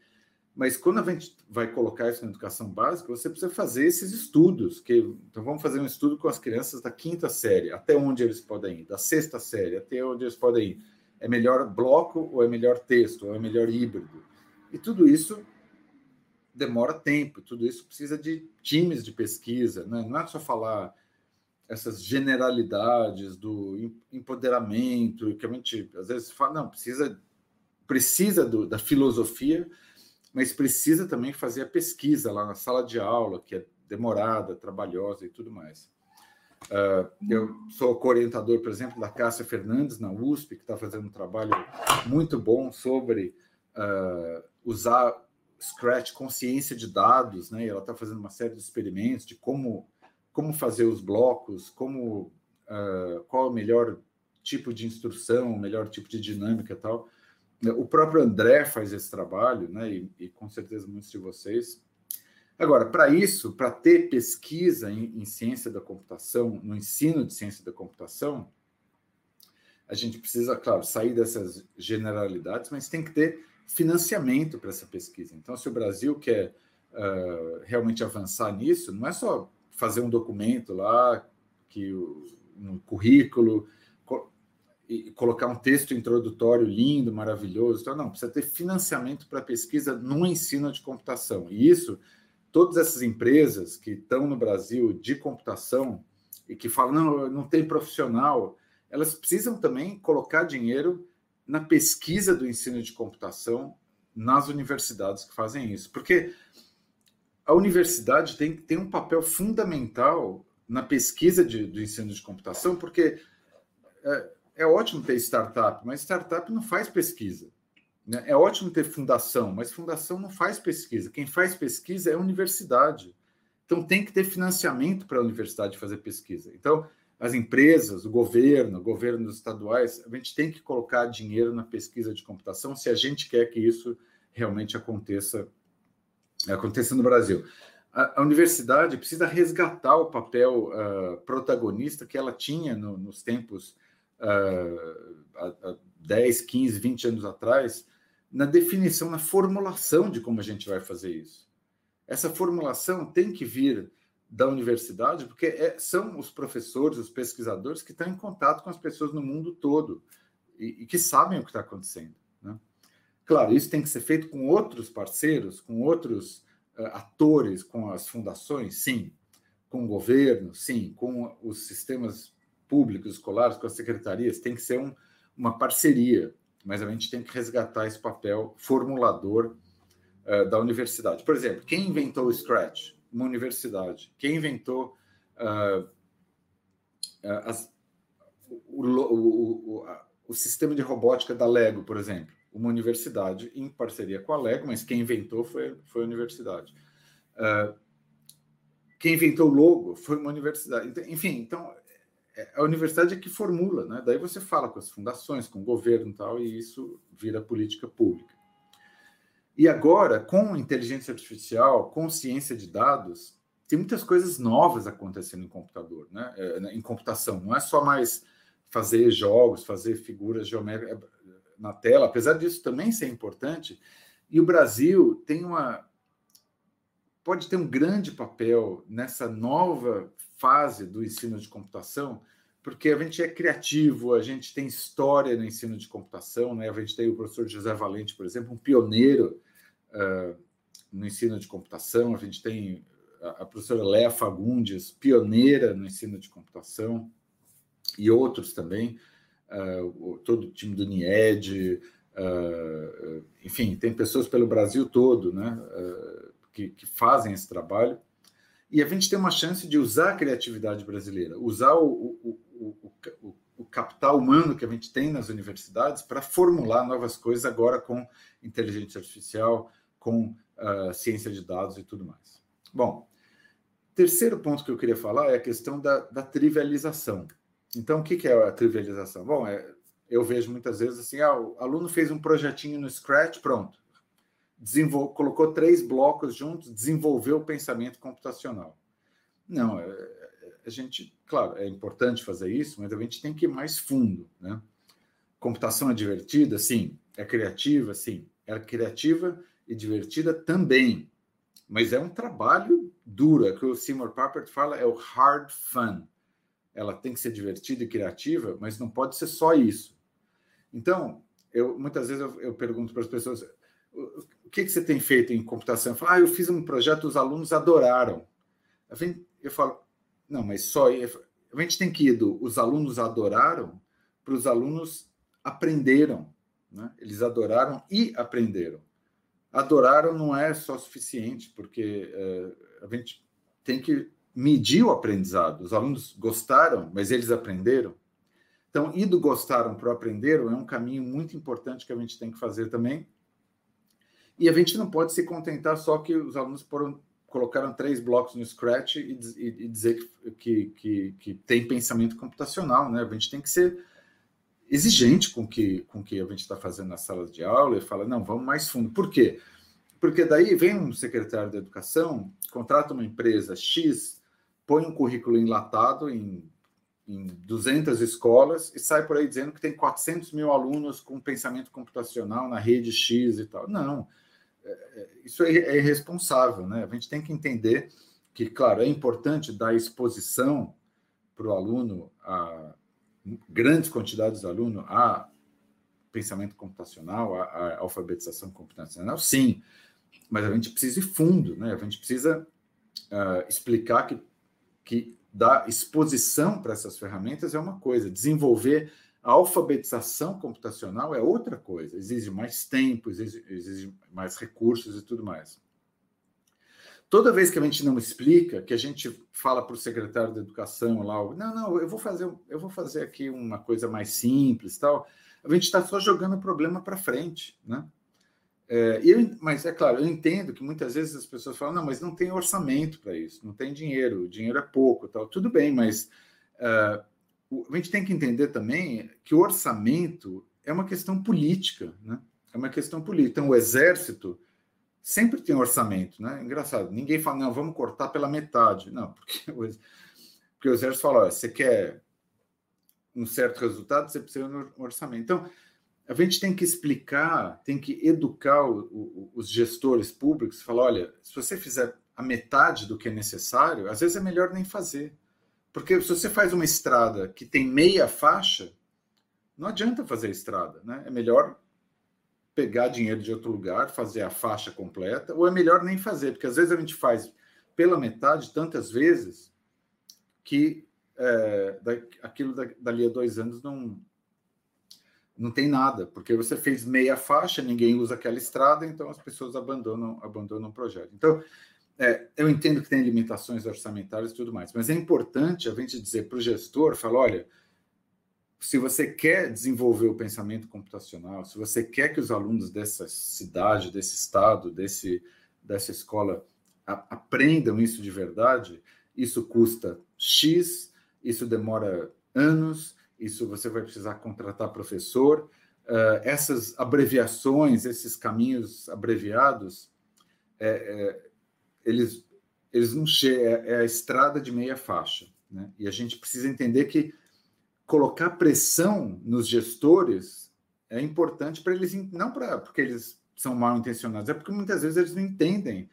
mas quando a gente vai colocar isso na educação básica, você precisa fazer esses estudos. Que, então, vamos fazer um estudo com as crianças da quinta série, até onde eles podem ir, da sexta série, até onde eles podem ir é melhor bloco ou é melhor texto, ou é melhor híbrido. E tudo isso demora tempo, tudo isso precisa de times de pesquisa, né? não é só falar essas generalidades do empoderamento, que a gente às vezes fala, não, precisa, precisa do, da filosofia, mas precisa também fazer a pesquisa lá na sala de aula, que é demorada, trabalhosa e tudo mais. Uh, eu sou co-orientador, por exemplo, da Cássia Fernandes, na USP, que está fazendo um trabalho muito bom sobre uh, usar Scratch com ciência de dados, né? E ela está fazendo uma série de experimentos de como, como fazer os blocos, como uh, qual é o melhor tipo de instrução, o melhor tipo de dinâmica e tal. O próprio André faz esse trabalho, né? E, e com certeza muitos de vocês. Agora, para isso, para ter pesquisa em, em, ciência da computação, no ensino de ciência da computação, a gente precisa, claro, sair dessas generalidades, mas tem que ter financiamento para essa pesquisa. Então, se o Brasil quer uh, realmente avançar nisso, não é só fazer um documento lá, que no currículo, e colocar um texto introdutório lindo, maravilhoso. Então, não, precisa ter financiamento para pesquisa no ensino de computação. E isso todas essas empresas que estão no Brasil de computação e que falam, não, não tem profissional, elas precisam também colocar dinheiro na pesquisa do ensino de computação nas universidades que fazem isso. Porque a universidade tem, tem um papel fundamental na pesquisa de, do ensino de computação, porque é, é ótimo ter startup, mas startup não faz pesquisa. Né? É ótimo ter fundação, mas fundação não faz pesquisa. Quem faz pesquisa é a universidade. Então tem que ter financiamento para a universidade fazer pesquisa. Então, as empresas, o governo, governos estaduais, a gente tem que colocar dinheiro na pesquisa de computação se a gente quer que isso realmente aconteça, aconteça no Brasil. A, a universidade precisa resgatar o papel uh, protagonista que ela tinha no, nos tempos há, há 10, 15, 20 anos atrás, na definição, na formulação de como a gente vai fazer isso. Essa formulação tem que vir da universidade, porque é, são os professores, os pesquisadores que estão em contato com as pessoas no mundo todo e, e que sabem o que está acontecendo. Né? Claro, isso tem que ser feito com outros parceiros, com outros uh, atores, com as fundações, sim, com o governo, sim, com os sistemas públicos, escolares, com as secretarias, tem que ser um, uma parceria mas a gente tem que resgatar esse papel formulador uh, da universidade. Por exemplo, quem inventou o Scratch? Uma universidade. Quem inventou uh, as, o, o, o, o, sistema de robótica da Lego, por exemplo? Uma universidade em parceria com a Lego, mas quem inventou foi, foi a universidade. Uh, quem inventou o logo foi uma universidade. Enfim, então a universidade é que formula, né? Daí você fala com as fundações, com o governo e tal, e isso vira política pública. E agora, com inteligência artificial, com ciência de dados, tem muitas coisas novas acontecendo em computador, né? É, em computação. Não é só mais fazer jogos, fazer figuras geométricas na tela, apesar disso também ser importante. E o Brasil tem uma pode ter um grande papel nessa nova fase do ensino de computação, porque a gente é criativo, a gente tem história no ensino de computação, né? A gente tem o professor José Valente, por exemplo, um pioneiro uh, no ensino de computação. A gente tem a, professora Léa Fagundes, pioneira no ensino de computação, e outros também, uh, todo o time do NIED, uh, enfim, tem pessoas pelo Brasil todo, né? Que, que fazem esse trabalho e a gente tem uma chance de usar a criatividade brasileira, usar o, o, o, o, o capital humano que a gente tem nas universidades para formular novas coisas agora com inteligência artificial, com uh, ciência de dados e tudo mais. Bom, terceiro ponto que eu queria falar é a questão da, da trivialização. Então, o que, que é a trivialização? Bom, é, eu vejo muitas vezes assim, ah, o aluno fez um projetinho no Scratch, pronto colocou três blocos juntos, desenvolveu o pensamento computacional. Não, é, é, a gente, claro, é importante fazer isso, mas a gente tem que ir mais fundo, né? Computação é divertida? Sim. É criativa? Sim. É criativa e divertida também. Mas é um trabalho duro. É que o Seymour Papert fala é o hard fun. Ela tem que ser divertida e criativa, mas não pode ser só isso. Então, eu muitas vezes eu, eu pergunto para as pessoas: o que, que você tem feito em computação? Eu falo, ah, eu fiz um projeto, os alunos adoraram. Eu falo, não, mas só. A gente tem que ir do os alunos adoraram para os alunos aprenderam. Né? Eles adoraram e aprenderam. Adoraram não é só suficiente, porque é, a gente tem que medir o aprendizado. Os alunos gostaram, mas eles aprenderam. Então, ir do gostaram para o aprenderam é um caminho muito importante que a gente tem que fazer também e a gente não pode se contentar só que os alunos foram, colocaram três blocos no Scratch e, e, e dizer que, que, que, tem pensamento computacional, né? A gente tem que ser exigente com que, com que a gente está fazendo na sala de aula e fala, não, vamos mais fundo. Por quê? Porque daí vem um secretário de educação, contrata uma empresa X, põe um currículo enlatado em, em 200 escolas e sai por aí dizendo que tem 400 mil alunos com pensamento computacional na rede X e tal. Não, isso é, é irresponsável, né? A gente tem que entender que, claro, é importante dar exposição para o aluno, a grandes quantidades de aluno, a pensamento computacional, a, a, alfabetização computacional, sim, mas a gente precisa ir fundo, né? A gente precisa uh, explicar que, que dar exposição para essas ferramentas é uma coisa, desenvolver a alfabetização computacional é outra coisa, exige mais tempo, exige, exige, mais recursos e tudo mais. Toda vez que a gente não explica, que a gente fala para o secretário da educação lá, não, não, eu vou fazer, eu vou fazer aqui uma coisa mais simples, tal. A gente está só jogando o problema para frente, né? É, eu, mas é claro, eu entendo que muitas vezes as pessoas falam, não, mas não tem orçamento para isso, não tem dinheiro, o dinheiro é pouco, tal. Tudo bem, mas uh, a gente tem que entender também que o orçamento é uma questão política, né? É uma questão política. Então, o exército sempre tem orçamento, né? Engraçado, ninguém fala, não, vamos cortar pela metade. Não, porque o, porque o exército fala, olha, você quer um certo resultado, você precisa de um orçamento. Então, a gente tem que explicar, tem que educar o, o, os gestores públicos, falar, olha, se você fizer a metade do que é necessário, às vezes é melhor nem fazer. Porque se você faz uma estrada que tem meia faixa, não adianta fazer estrada, né? É melhor pegar dinheiro de outro lugar, fazer a faixa completa, ou é melhor nem fazer, porque às vezes a gente faz pela metade tantas vezes que é, da, aquilo da, dali a dois anos não não tem nada, porque você fez meia faixa, ninguém usa aquela estrada, então as pessoas abandonam abandonam o projeto. Então é, eu entendo que tem limitações orçamentárias e tudo mais, mas é importante a gente dizer para o gestor, falar, olha, se você quer desenvolver o pensamento computacional, se você quer que os alunos dessa cidade, desse estado, desse, dessa escola a, aprendam isso de verdade, isso custa X, isso demora anos, isso você vai precisar contratar professor. Uh, essas abreviações, esses caminhos abreviados, é, eles, eles não chegam, é, é, a estrada de meia faixa. Né? E a gente precisa entender que colocar pressão nos gestores é importante para eles, não para porque eles são mal intencionados, é porque muitas vezes eles não entendem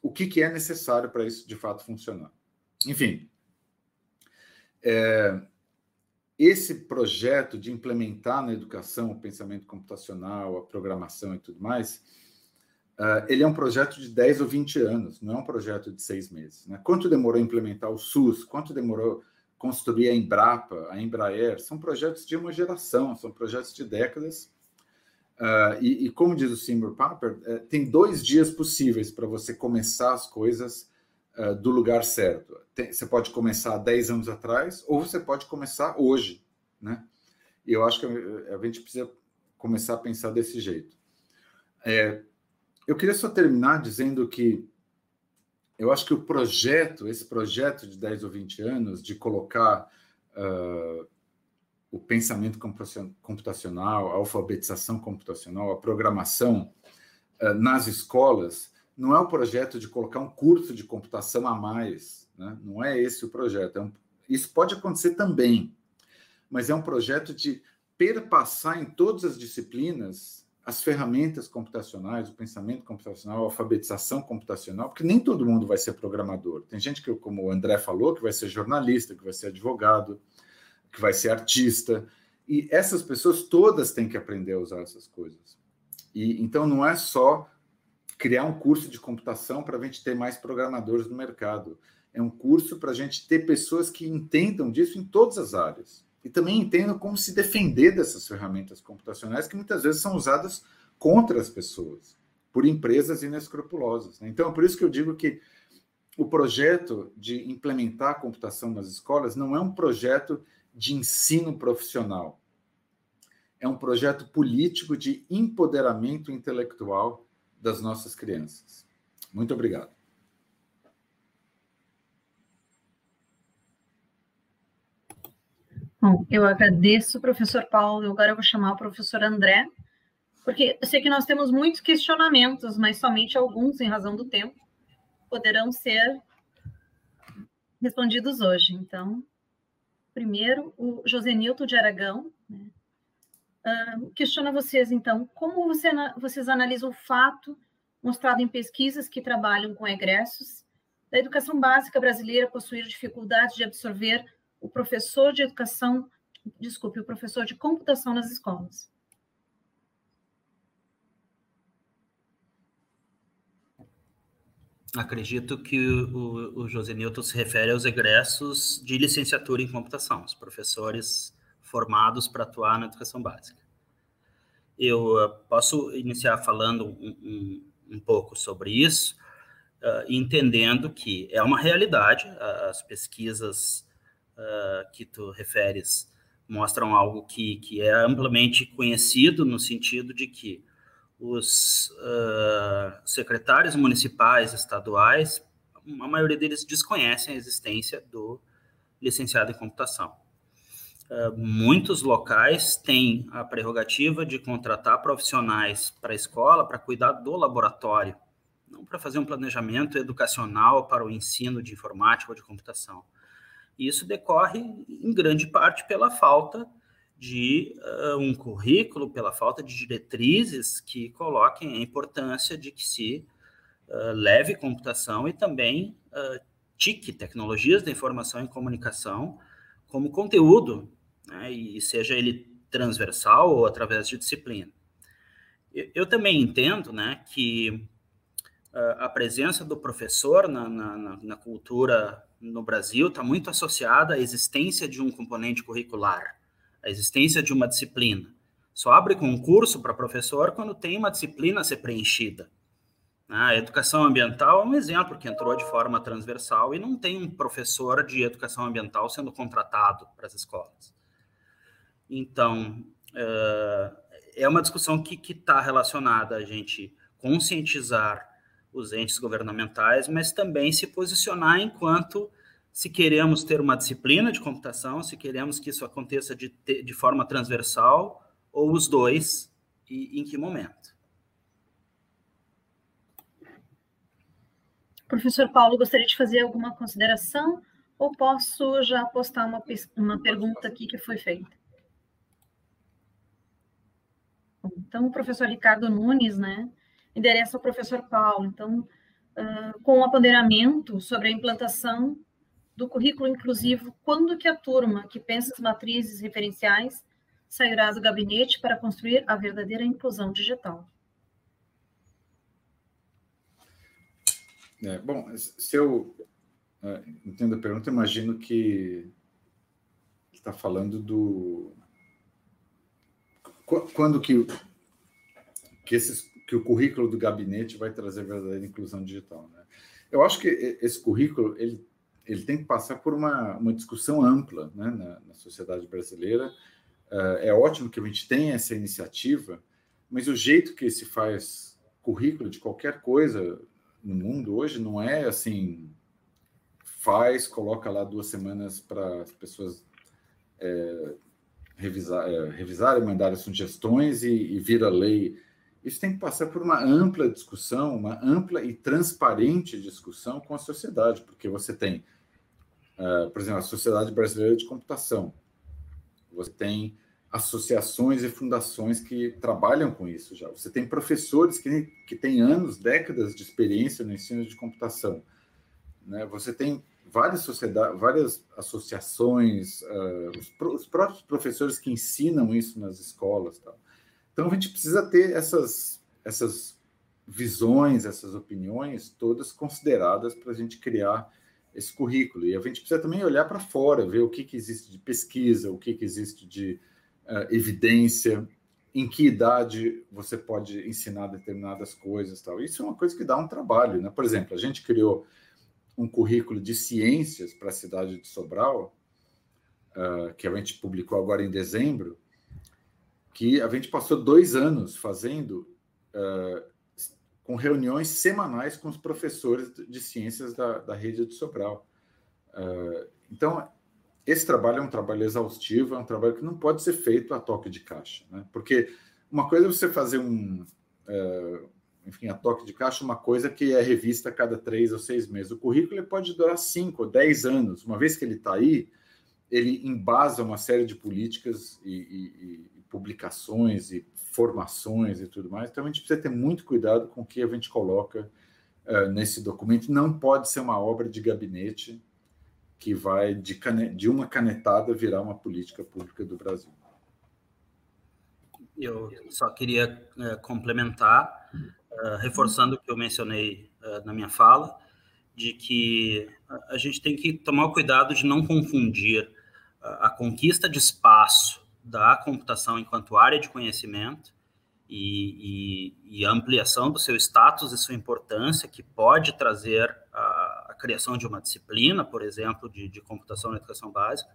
o que, que é necessário para isso de fato funcionar. Enfim, é, esse projeto de implementar na educação o pensamento computacional, a programação e tudo mais, uh, ele é um projeto de 10 ou 20 anos, não é um projeto de seis meses. Né? Quanto demorou implementar o SUS? Quanto demorou construir a Embrapa, a Embraer? São projetos de uma geração, são projetos de décadas. Uh, e, e, como diz o Seymour Papert, uh, tem dois dias possíveis para você começar as coisas uh, do lugar certo. Tem, você pode começar 10 anos atrás ou você pode começar hoje, né? E eu acho que a, gente precisa começar a pensar desse jeito. É, eu queria só terminar dizendo que eu acho que o projeto, esse projeto de 10 ou 20 anos, de colocar uh, o pensamento computacional, a alfabetização computacional, a programação uh, nas escolas, não é o projeto de colocar um curso de computação a mais, né? não é esse o projeto. É um, isso pode acontecer também, mas é um projeto de perpassar em todas as disciplinas as ferramentas computacionais, o pensamento computacional, a alfabetização computacional, porque nem todo mundo vai ser programador. Tem gente que, como o André falou, que vai ser jornalista, que vai ser advogado, que vai ser artista, e essas pessoas todas têm que aprender a usar essas coisas. E então não é só criar um curso de computação para a gente ter mais programadores no mercado. É um curso para a gente ter pessoas que entendam disso em todas as áreas. E também entendam como se defender dessas ferramentas computacionais que muitas vezes são usadas contra as pessoas, por empresas inescrupulosas. Né? Então, é por isso que eu digo que o projeto de implementar a computação nas escolas não é um projeto de ensino profissional. É um projeto político de empoderamento intelectual das nossas crianças. Muito obrigado. Bom, eu agradeço, professor Paulo. Agora eu vou chamar o professor André, porque eu sei que nós temos muitos questionamentos, mas somente alguns, em razão do tempo, poderão ser respondidos hoje. Então, primeiro, o José Nilton de Aragão, né, Uh, questiona vocês, então, como você, vocês analisam o fato mostrado em pesquisas que trabalham com egressos da educação básica brasileira possuir dificuldades de absorver o professor de educação, desculpe, o professor de computação nas escolas? Acredito que o, o José Newton se refere aos egressos de licenciatura em computação, os professores formados para atuar na educação básica. Eu uh, posso iniciar falando um, um, um pouco sobre isso, uh, entendendo que é uma realidade, as pesquisas uh, que tu referes mostram algo que, que é amplamente conhecido, no sentido de que os secretários municipais, estaduais, a maioria deles desconhecem a existência do licenciado em computação. Eh, muitos locais têm a prerrogativa de contratar profissionais para a escola para cuidar do laboratório, não para fazer um planejamento educacional para o ensino de informática ou de computação. Isso decorre, em grande parte, pela falta de uh, um currículo, pela falta de diretrizes que coloquem a importância de que se uh, leve computação e também uh, TIC, tecnologias da informação e comunicação, como conteúdo né, e seja ele transversal ou através de disciplina. Eu, também entendo né, que a presença do professor na, na, na cultura no Brasil está muito associada à existência de um componente curricular, à existência de uma disciplina. Só abre concurso para professor quando tem uma disciplina a ser preenchida. A educação ambiental é um exemplo que entrou de forma transversal e não tem um professor de educação ambiental sendo contratado para as escolas. Então, uh, é uma discussão que está relacionada a gente conscientizar os entes governamentais, mas também se posicionar enquanto se queremos ter uma disciplina de computação, se queremos que isso aconteça de, de forma transversal, ou os dois, e em que momento. Professor Paulo, gostaria de fazer alguma consideração ou posso já postar uma, uma pergunta aqui que foi feita? Então, o professor Ricardo Nunes, né, endereça ao professor Paulo. Então, uh, com o apoderamento sobre a implantação do currículo inclusivo, quando que a turma que pensa as matrizes referenciais sairá do gabinete para construir a verdadeira inclusão digital? É, bom, se eu é, entendo a pergunta, imagino que está falando do quando que que, esses, que o currículo do gabinete vai trazer verdadeira inclusão digital, né? Eu acho que esse currículo ele ele tem que passar por uma, uma discussão ampla né, na, na sociedade brasileira. Uh, é ótimo que a gente tenha essa iniciativa, mas o jeito que se faz currículo de qualquer coisa no mundo hoje não é assim faz, coloca lá duas semanas para as pessoas é, revisar, é, revisarem, mandarem sugestões e, e vira lei. Isso tem que passar por uma ampla discussão, uma ampla e transparente discussão com a sociedade, porque você tem, uh, por exemplo, a Sociedade Brasileira de Computação, você tem associações e fundações que trabalham com isso já, você tem professores que, que têm anos, décadas de experiência no ensino de computação, né? você tem várias sociedades, várias associações, uh, os, os, próprios professores que ensinam isso nas escolas. Tal. Então a gente precisa ter essas, essas visões, essas opiniões todas consideradas para a gente criar esse currículo. E a gente precisa também olhar para fora, ver o que, que existe de pesquisa, o que, que existe de uh, evidência, em que idade você pode ensinar determinadas coisas. Tal. Isso é uma coisa que dá um trabalho. Né? Por exemplo, a gente criou um currículo de ciências para a cidade de Sobral, uh, que a gente publicou agora em dezembro, que a gente passou dois anos fazendo uh, com reuniões semanais com os professores de ciências da, da rede de Sobral. Uh, então, esse trabalho é um trabalho exaustivo, é um trabalho que não pode ser feito a toque de caixa, né? porque uma coisa é você fazer um, uh, enfim, a toque de caixa, uma coisa que é revista a cada três ou seis meses. O currículo pode durar cinco ou dez anos. Uma vez que ele está aí, ele embasa uma série de políticas e, e, e, publicações e formações e tudo mais. Então a gente precisa ter muito cuidado com o que a gente coloca uh, nesse documento. Não pode ser uma obra de gabinete que vai de, de uma canetada virar uma política pública do Brasil. Eu só queria uh, complementar uh, reforçando o que eu mencionei na minha fala, de que a gente tem que tomar cuidado de não confundir a conquista de espaço da computação enquanto área de conhecimento e, e, e, ampliação do seu status e sua importância, que pode trazer a, a criação de uma disciplina, por exemplo, de, de, computação na educação básica,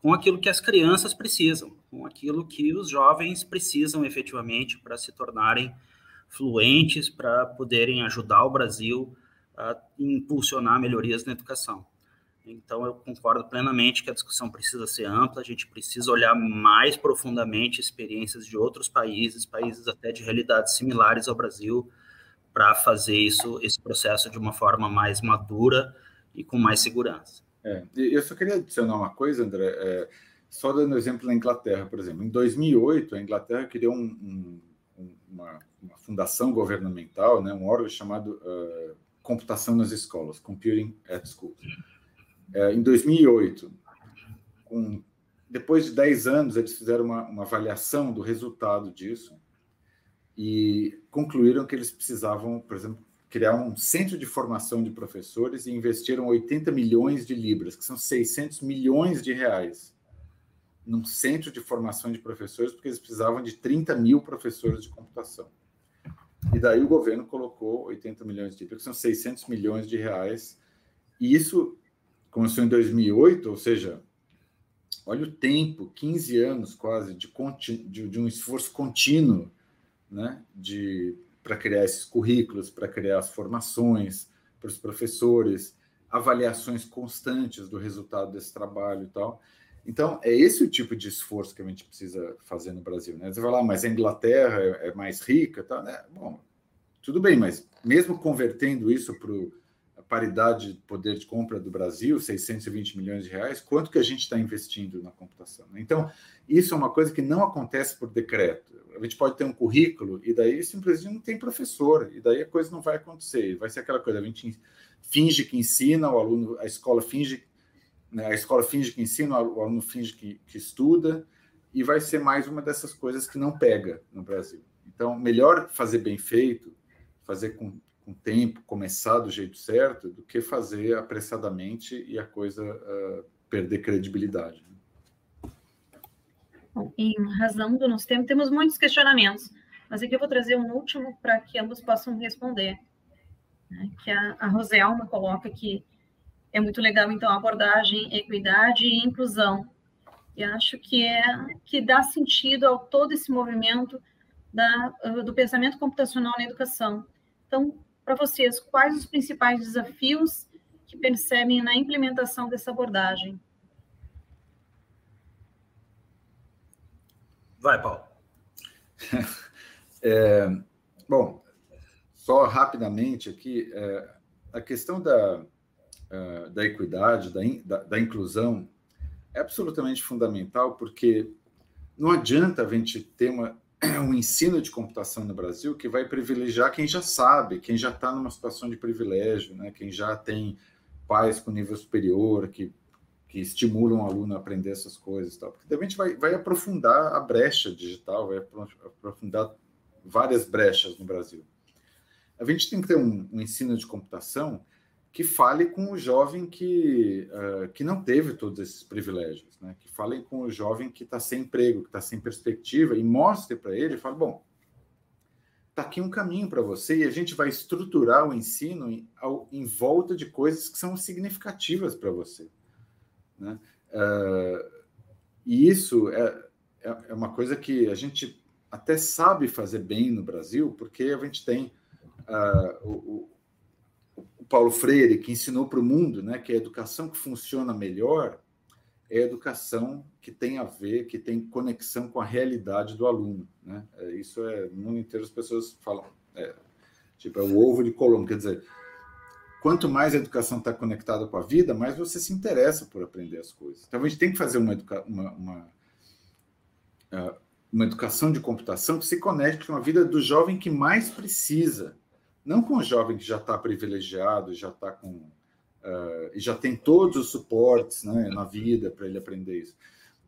com aquilo que as crianças precisam, com aquilo que os jovens precisam efetivamente para se tornarem fluentes para poderem ajudar o Brasil a impulsionar melhorias na educação. Então, eu concordo plenamente que a discussão precisa ser ampla, a gente precisa olhar mais profundamente experiências de outros países, países até de realidades similares ao Brasil, para fazer isso, esse processo de uma forma mais madura e com mais segurança. É, eu só queria adicionar uma coisa, André, é, só dando exemplo na Inglaterra, por exemplo. Em 2008, a Inglaterra criou um, um uma, uma, fundação governamental, né, um órgão chamado uh, Computação nas Escolas, Computing at School. Uh, em 2008, com, depois de 10 anos, eles fizeram uma, uma avaliação do resultado disso e concluíram que eles precisavam, por exemplo, criar um centro de formação de professores e investiram 80 milhões de libras, que são 600 milhões de reais, num centro de formação de professores, porque eles precisavam de 30 mil professores de computação. E daí o governo colocou 80 milhões de que são 600 milhões de reais. E isso começou em 2008, ou seja, olha o tempo, 15 anos quase, de, de, de um esforço contínuo né, para criar esses currículos, para criar as formações para os professores, avaliações constantes do resultado desse trabalho e tal. Então, é esse o tipo de esforço que a gente precisa fazer no Brasil. Né? Você vai lá, mas a Inglaterra é, é mais rica, tá, né? Bom, tudo bem, mas mesmo convertendo isso para a paridade de poder de compra do Brasil, 620 milhões de reais, quanto que a gente está investindo na computação? Né? Então, isso é uma coisa que não acontece por decreto. A gente pode ter um currículo e daí simplesmente não tem professor, e daí a coisa não vai acontecer. Vai ser aquela coisa, a gente finge que ensina, o aluno, a escola finge né? A escola finge que ensina, o aluno finge que, que estuda, e vai ser mais uma dessas coisas que não pega no Brasil. Então, melhor fazer bem feito, fazer com, com tempo, começar do jeito certo, do que fazer apressadamente e a coisa uh, perder credibilidade. Bom, em razão do nosso tempo, temos muitos questionamentos, mas aqui eu vou trazer um último para que ambos possam responder. Né? Que a, a Roselma coloca que é muito legal, então, a abordagem equidade e inclusão. E acho que é que dá sentido ao todo esse movimento da, do pensamento computacional na educação. Então, para vocês, quais os principais desafios que percebem na implementação dessa abordagem? Vai, Paulo. É, bom, só rapidamente aqui, é, a questão da, uh, da equidade, da, in, da, da, inclusão, é absolutamente fundamental, porque não adianta a gente ter uma, um ensino de computação no Brasil que vai privilegiar quem já sabe, quem já está numa situação de privilégio, né? quem já tem pais com nível superior, que, que estimulam o aluno a aprender essas coisas. Tal. Porque a gente vai, vai aprofundar a brecha digital, vai aprofundar várias brechas no Brasil. A gente tem que ter um, um ensino de computação que fale com o jovem que, uh, que não teve todos esses privilégios, né? que fale com o jovem que está sem emprego, que está sem perspectiva, e mostre para ele, fale, bom, está aqui um caminho para você, e a gente vai estruturar o ensino em, ao, em volta de coisas que são significativas para você. Né? Uh, e isso é, é, é uma coisa que a gente até sabe fazer bem no Brasil, porque a gente tem uh, o, Paulo Freire, que ensinou para o mundo né, que a educação que funciona melhor é a educação que tem a ver, que tem conexão com a realidade do aluno. Né? É, isso é, no mundo inteiro as pessoas falam, é, tipo, é o ovo de Colombo, quer dizer, quanto mais a educação está conectada com a vida, mais você se interessa por aprender as coisas. Então a gente tem que fazer uma, educa uma, uma, uh, uma educação de computação que se conecte com a vida do jovem que mais precisa não com o jovem que já está privilegiado, já está com uh, e já tem todos os suportes né, na vida para ele aprender isso.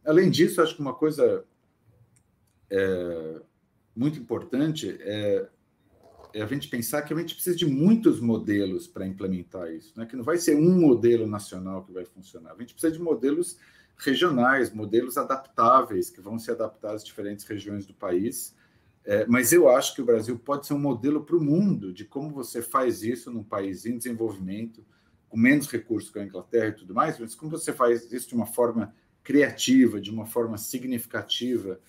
Além disso, acho que uma coisa é, muito importante é, é, a gente pensar que a gente precisa de muitos modelos para implementar isso, né? que não vai ser um modelo nacional que vai funcionar. A gente precisa de modelos regionais, modelos adaptáveis, que vão se adaptar às diferentes regiões do país é, mas eu acho que o Brasil pode ser um modelo para o mundo de como você faz isso num país em desenvolvimento, com menos recursos que a Inglaterra e tudo mais, mas como você faz isso de uma forma criativa, de uma forma significativa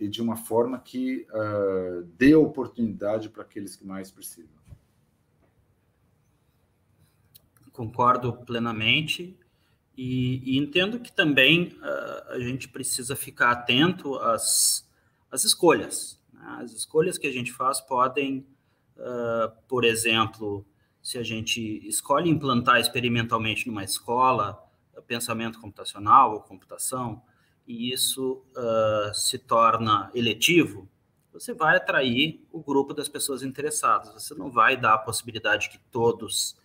e de uma forma que uh, dê oportunidade para aqueles que mais precisam. Concordo plenamente e, e entendo que também uh, a gente precisa ficar atento às, às escolhas as escolhas que a gente faz podem, uh, por exemplo, se a gente escolhe implantar experimentalmente numa escola pensamento computacional ou computação, e isso uh, se torna eletivo, você vai atrair o grupo das pessoas interessadas. Você não vai dar a possibilidade que todos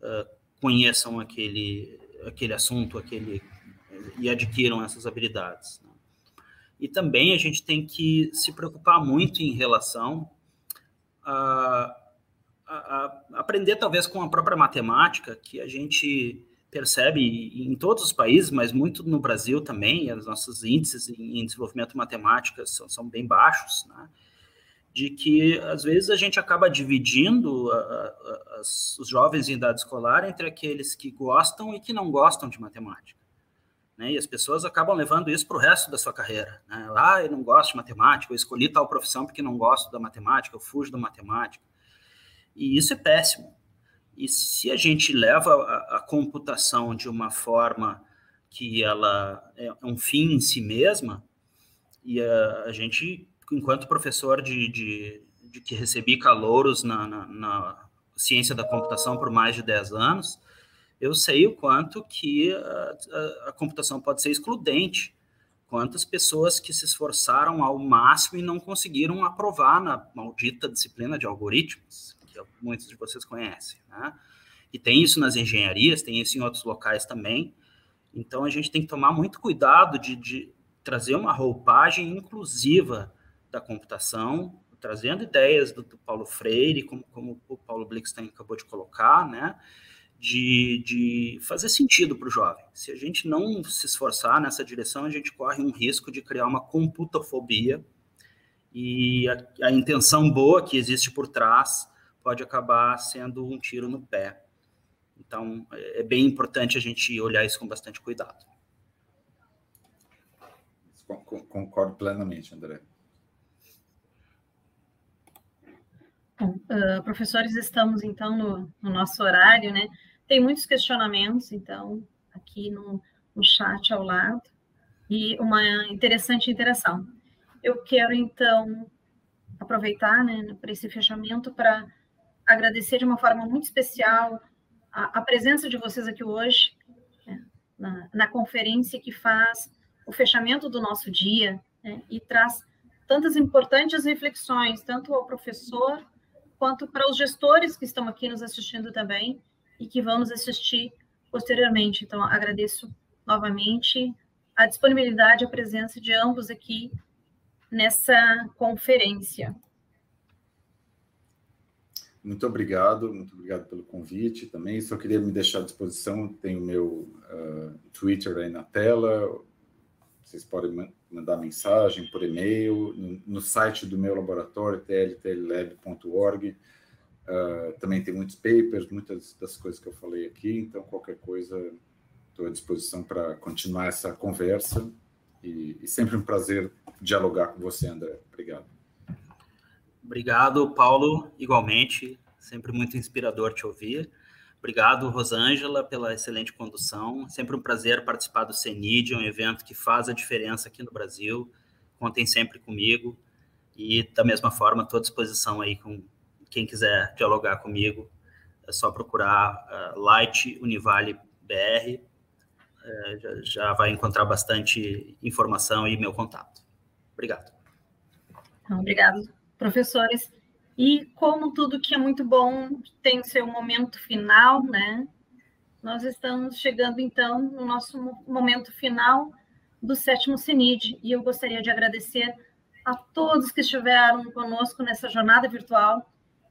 uh, conheçam aquele, aquele assunto aquele, e adquiram essas habilidades. Né? E também a gente tem que se preocupar muito em relação a, a, a aprender, talvez, com a própria matemática, que a gente percebe em todos os países, mas muito no Brasil também, os nossos índices em desenvolvimento matemática são, são bem baixos, né? de que às vezes a gente acaba dividindo a, a, os jovens em idade escolar entre aqueles que gostam e que não gostam de matemática. Né? E as pessoas acabam levando isso para o resto da sua carreira. Né? Ah, eu não gosto de matemática, eu escolhi tal profissão porque não gosto da matemática, eu fujo da matemática. E isso é péssimo. E se a gente leva a, a computação de uma forma que ela é um fim em si mesma, e a, a gente, enquanto professor de, de, de que recebi calouros na, na, na, ciência da computação por mais de 10 anos, eu sei o quanto que a, a, a computação pode ser excludente, quantas pessoas que se esforçaram ao máximo e não conseguiram aprovar na maldita disciplina de algoritmos, que muitos de vocês conhecem, né? E tem isso nas engenharias, tem isso em outros locais também. Então a gente tem que tomar muito cuidado de, de trazer uma roupagem inclusiva da computação, trazendo ideias do, do Paulo Freire, como, como, o Paulo Blickstein acabou de colocar, né? De, de fazer sentido para o jovem. Se a gente não se esforçar nessa direção, a gente corre um risco de criar uma computofobia e a, a intenção boa que existe por trás pode acabar sendo um tiro no pé. Então, é bem importante a gente olhar isso com bastante cuidado. Concordo plenamente, André. Bom, uh, professores, estamos então no, no, nosso horário, né? Tem muitos questionamentos, então, aqui no, no chat ao lado, e uma interessante interação. Eu quero, então, aproveitar né, para esse fechamento para agradecer de uma forma muito especial a, a presença de vocês aqui hoje, né, na, na, conferência que faz o fechamento do nosso dia né, e traz tantas importantes reflexões, tanto ao professor quanto para os gestores que estão aqui nos assistindo também e que vão nos assistir posteriormente. Então, agradeço novamente a disponibilidade e a presença de ambos aqui nessa conferência. Muito obrigado, muito obrigado pelo convite também. Só queria me deixar à disposição, tem o meu uh, Twitter aí na tela, vocês podem mandar mensagem por e-mail, no, no site do meu laboratório, tltlab.org. Ah, também tem muitos papers, muitas das coisas que eu falei aqui, então qualquer coisa estou à disposição para continuar essa conversa e, e sempre um prazer dialogar com você, André. Obrigado. Obrigado, Paulo, igualmente. Sempre muito inspirador te ouvir. Obrigado, Rosângela, pela excelente condução. Sempre um prazer participar do CENID, um evento que faz a diferença aqui no Brasil. Contem sempre comigo. E, da mesma forma, estou à disposição aí com quem quiser dialogar comigo. É só procurar uh, Light Univale BR. Uh, já, já vai encontrar bastante informação e meu contato. Obrigado. Obrigado professores. E como tudo que é muito bom tem seu momento final, né? Nós estamos chegando então no nosso momento final do sétimo CENID e eu gostaria de agradecer a todos que estiveram conosco nessa jornada virtual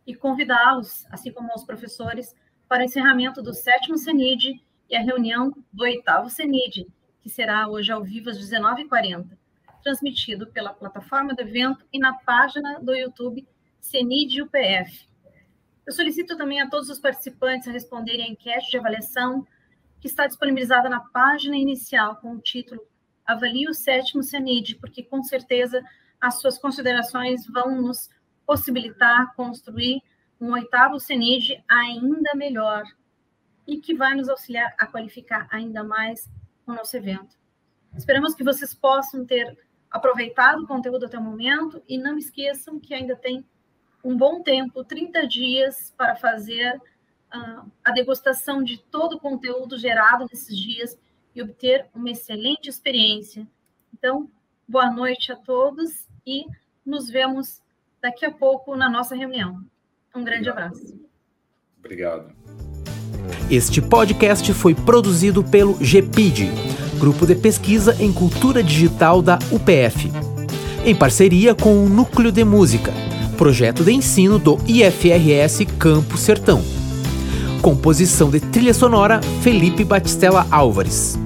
e convidá-los, assim como os professores, para o encerramento do sétimo CENID e a reunião do oitavo CENID, que será hoje ao vivo às 19h40 transmitido pela plataforma do evento e na página do YouTube CENID UPF. Eu solicito também a todos os participantes a responderem a enquete de avaliação que está disponibilizada na página inicial com o título Avalie o sétimo CENID, porque com certeza as suas considerações vão nos possibilitar construir um oitavo CENID ainda melhor e que vai nos auxiliar a qualificar ainda mais o nosso evento. Esperamos que vocês possam ter aproveitado o conteúdo até o momento e não esqueçam que ainda tem um bom tempo, 30 dias, para fazer uh, a degustação de todo o conteúdo gerado nesses dias e obter uma excelente experiência. Então, boa noite a todos e nos vemos daqui a pouco na nossa reunião. Um grande Obrigado. abraço. Obrigado. Este podcast foi produzido pelo GPID Grupo de Pesquisa em Cultura Digital da UPF, em parceria com o Núcleo de Música, projeto de ensino do IFRS Campo Sertão. Composição de trilha sonora Felipe Batistella Álvares.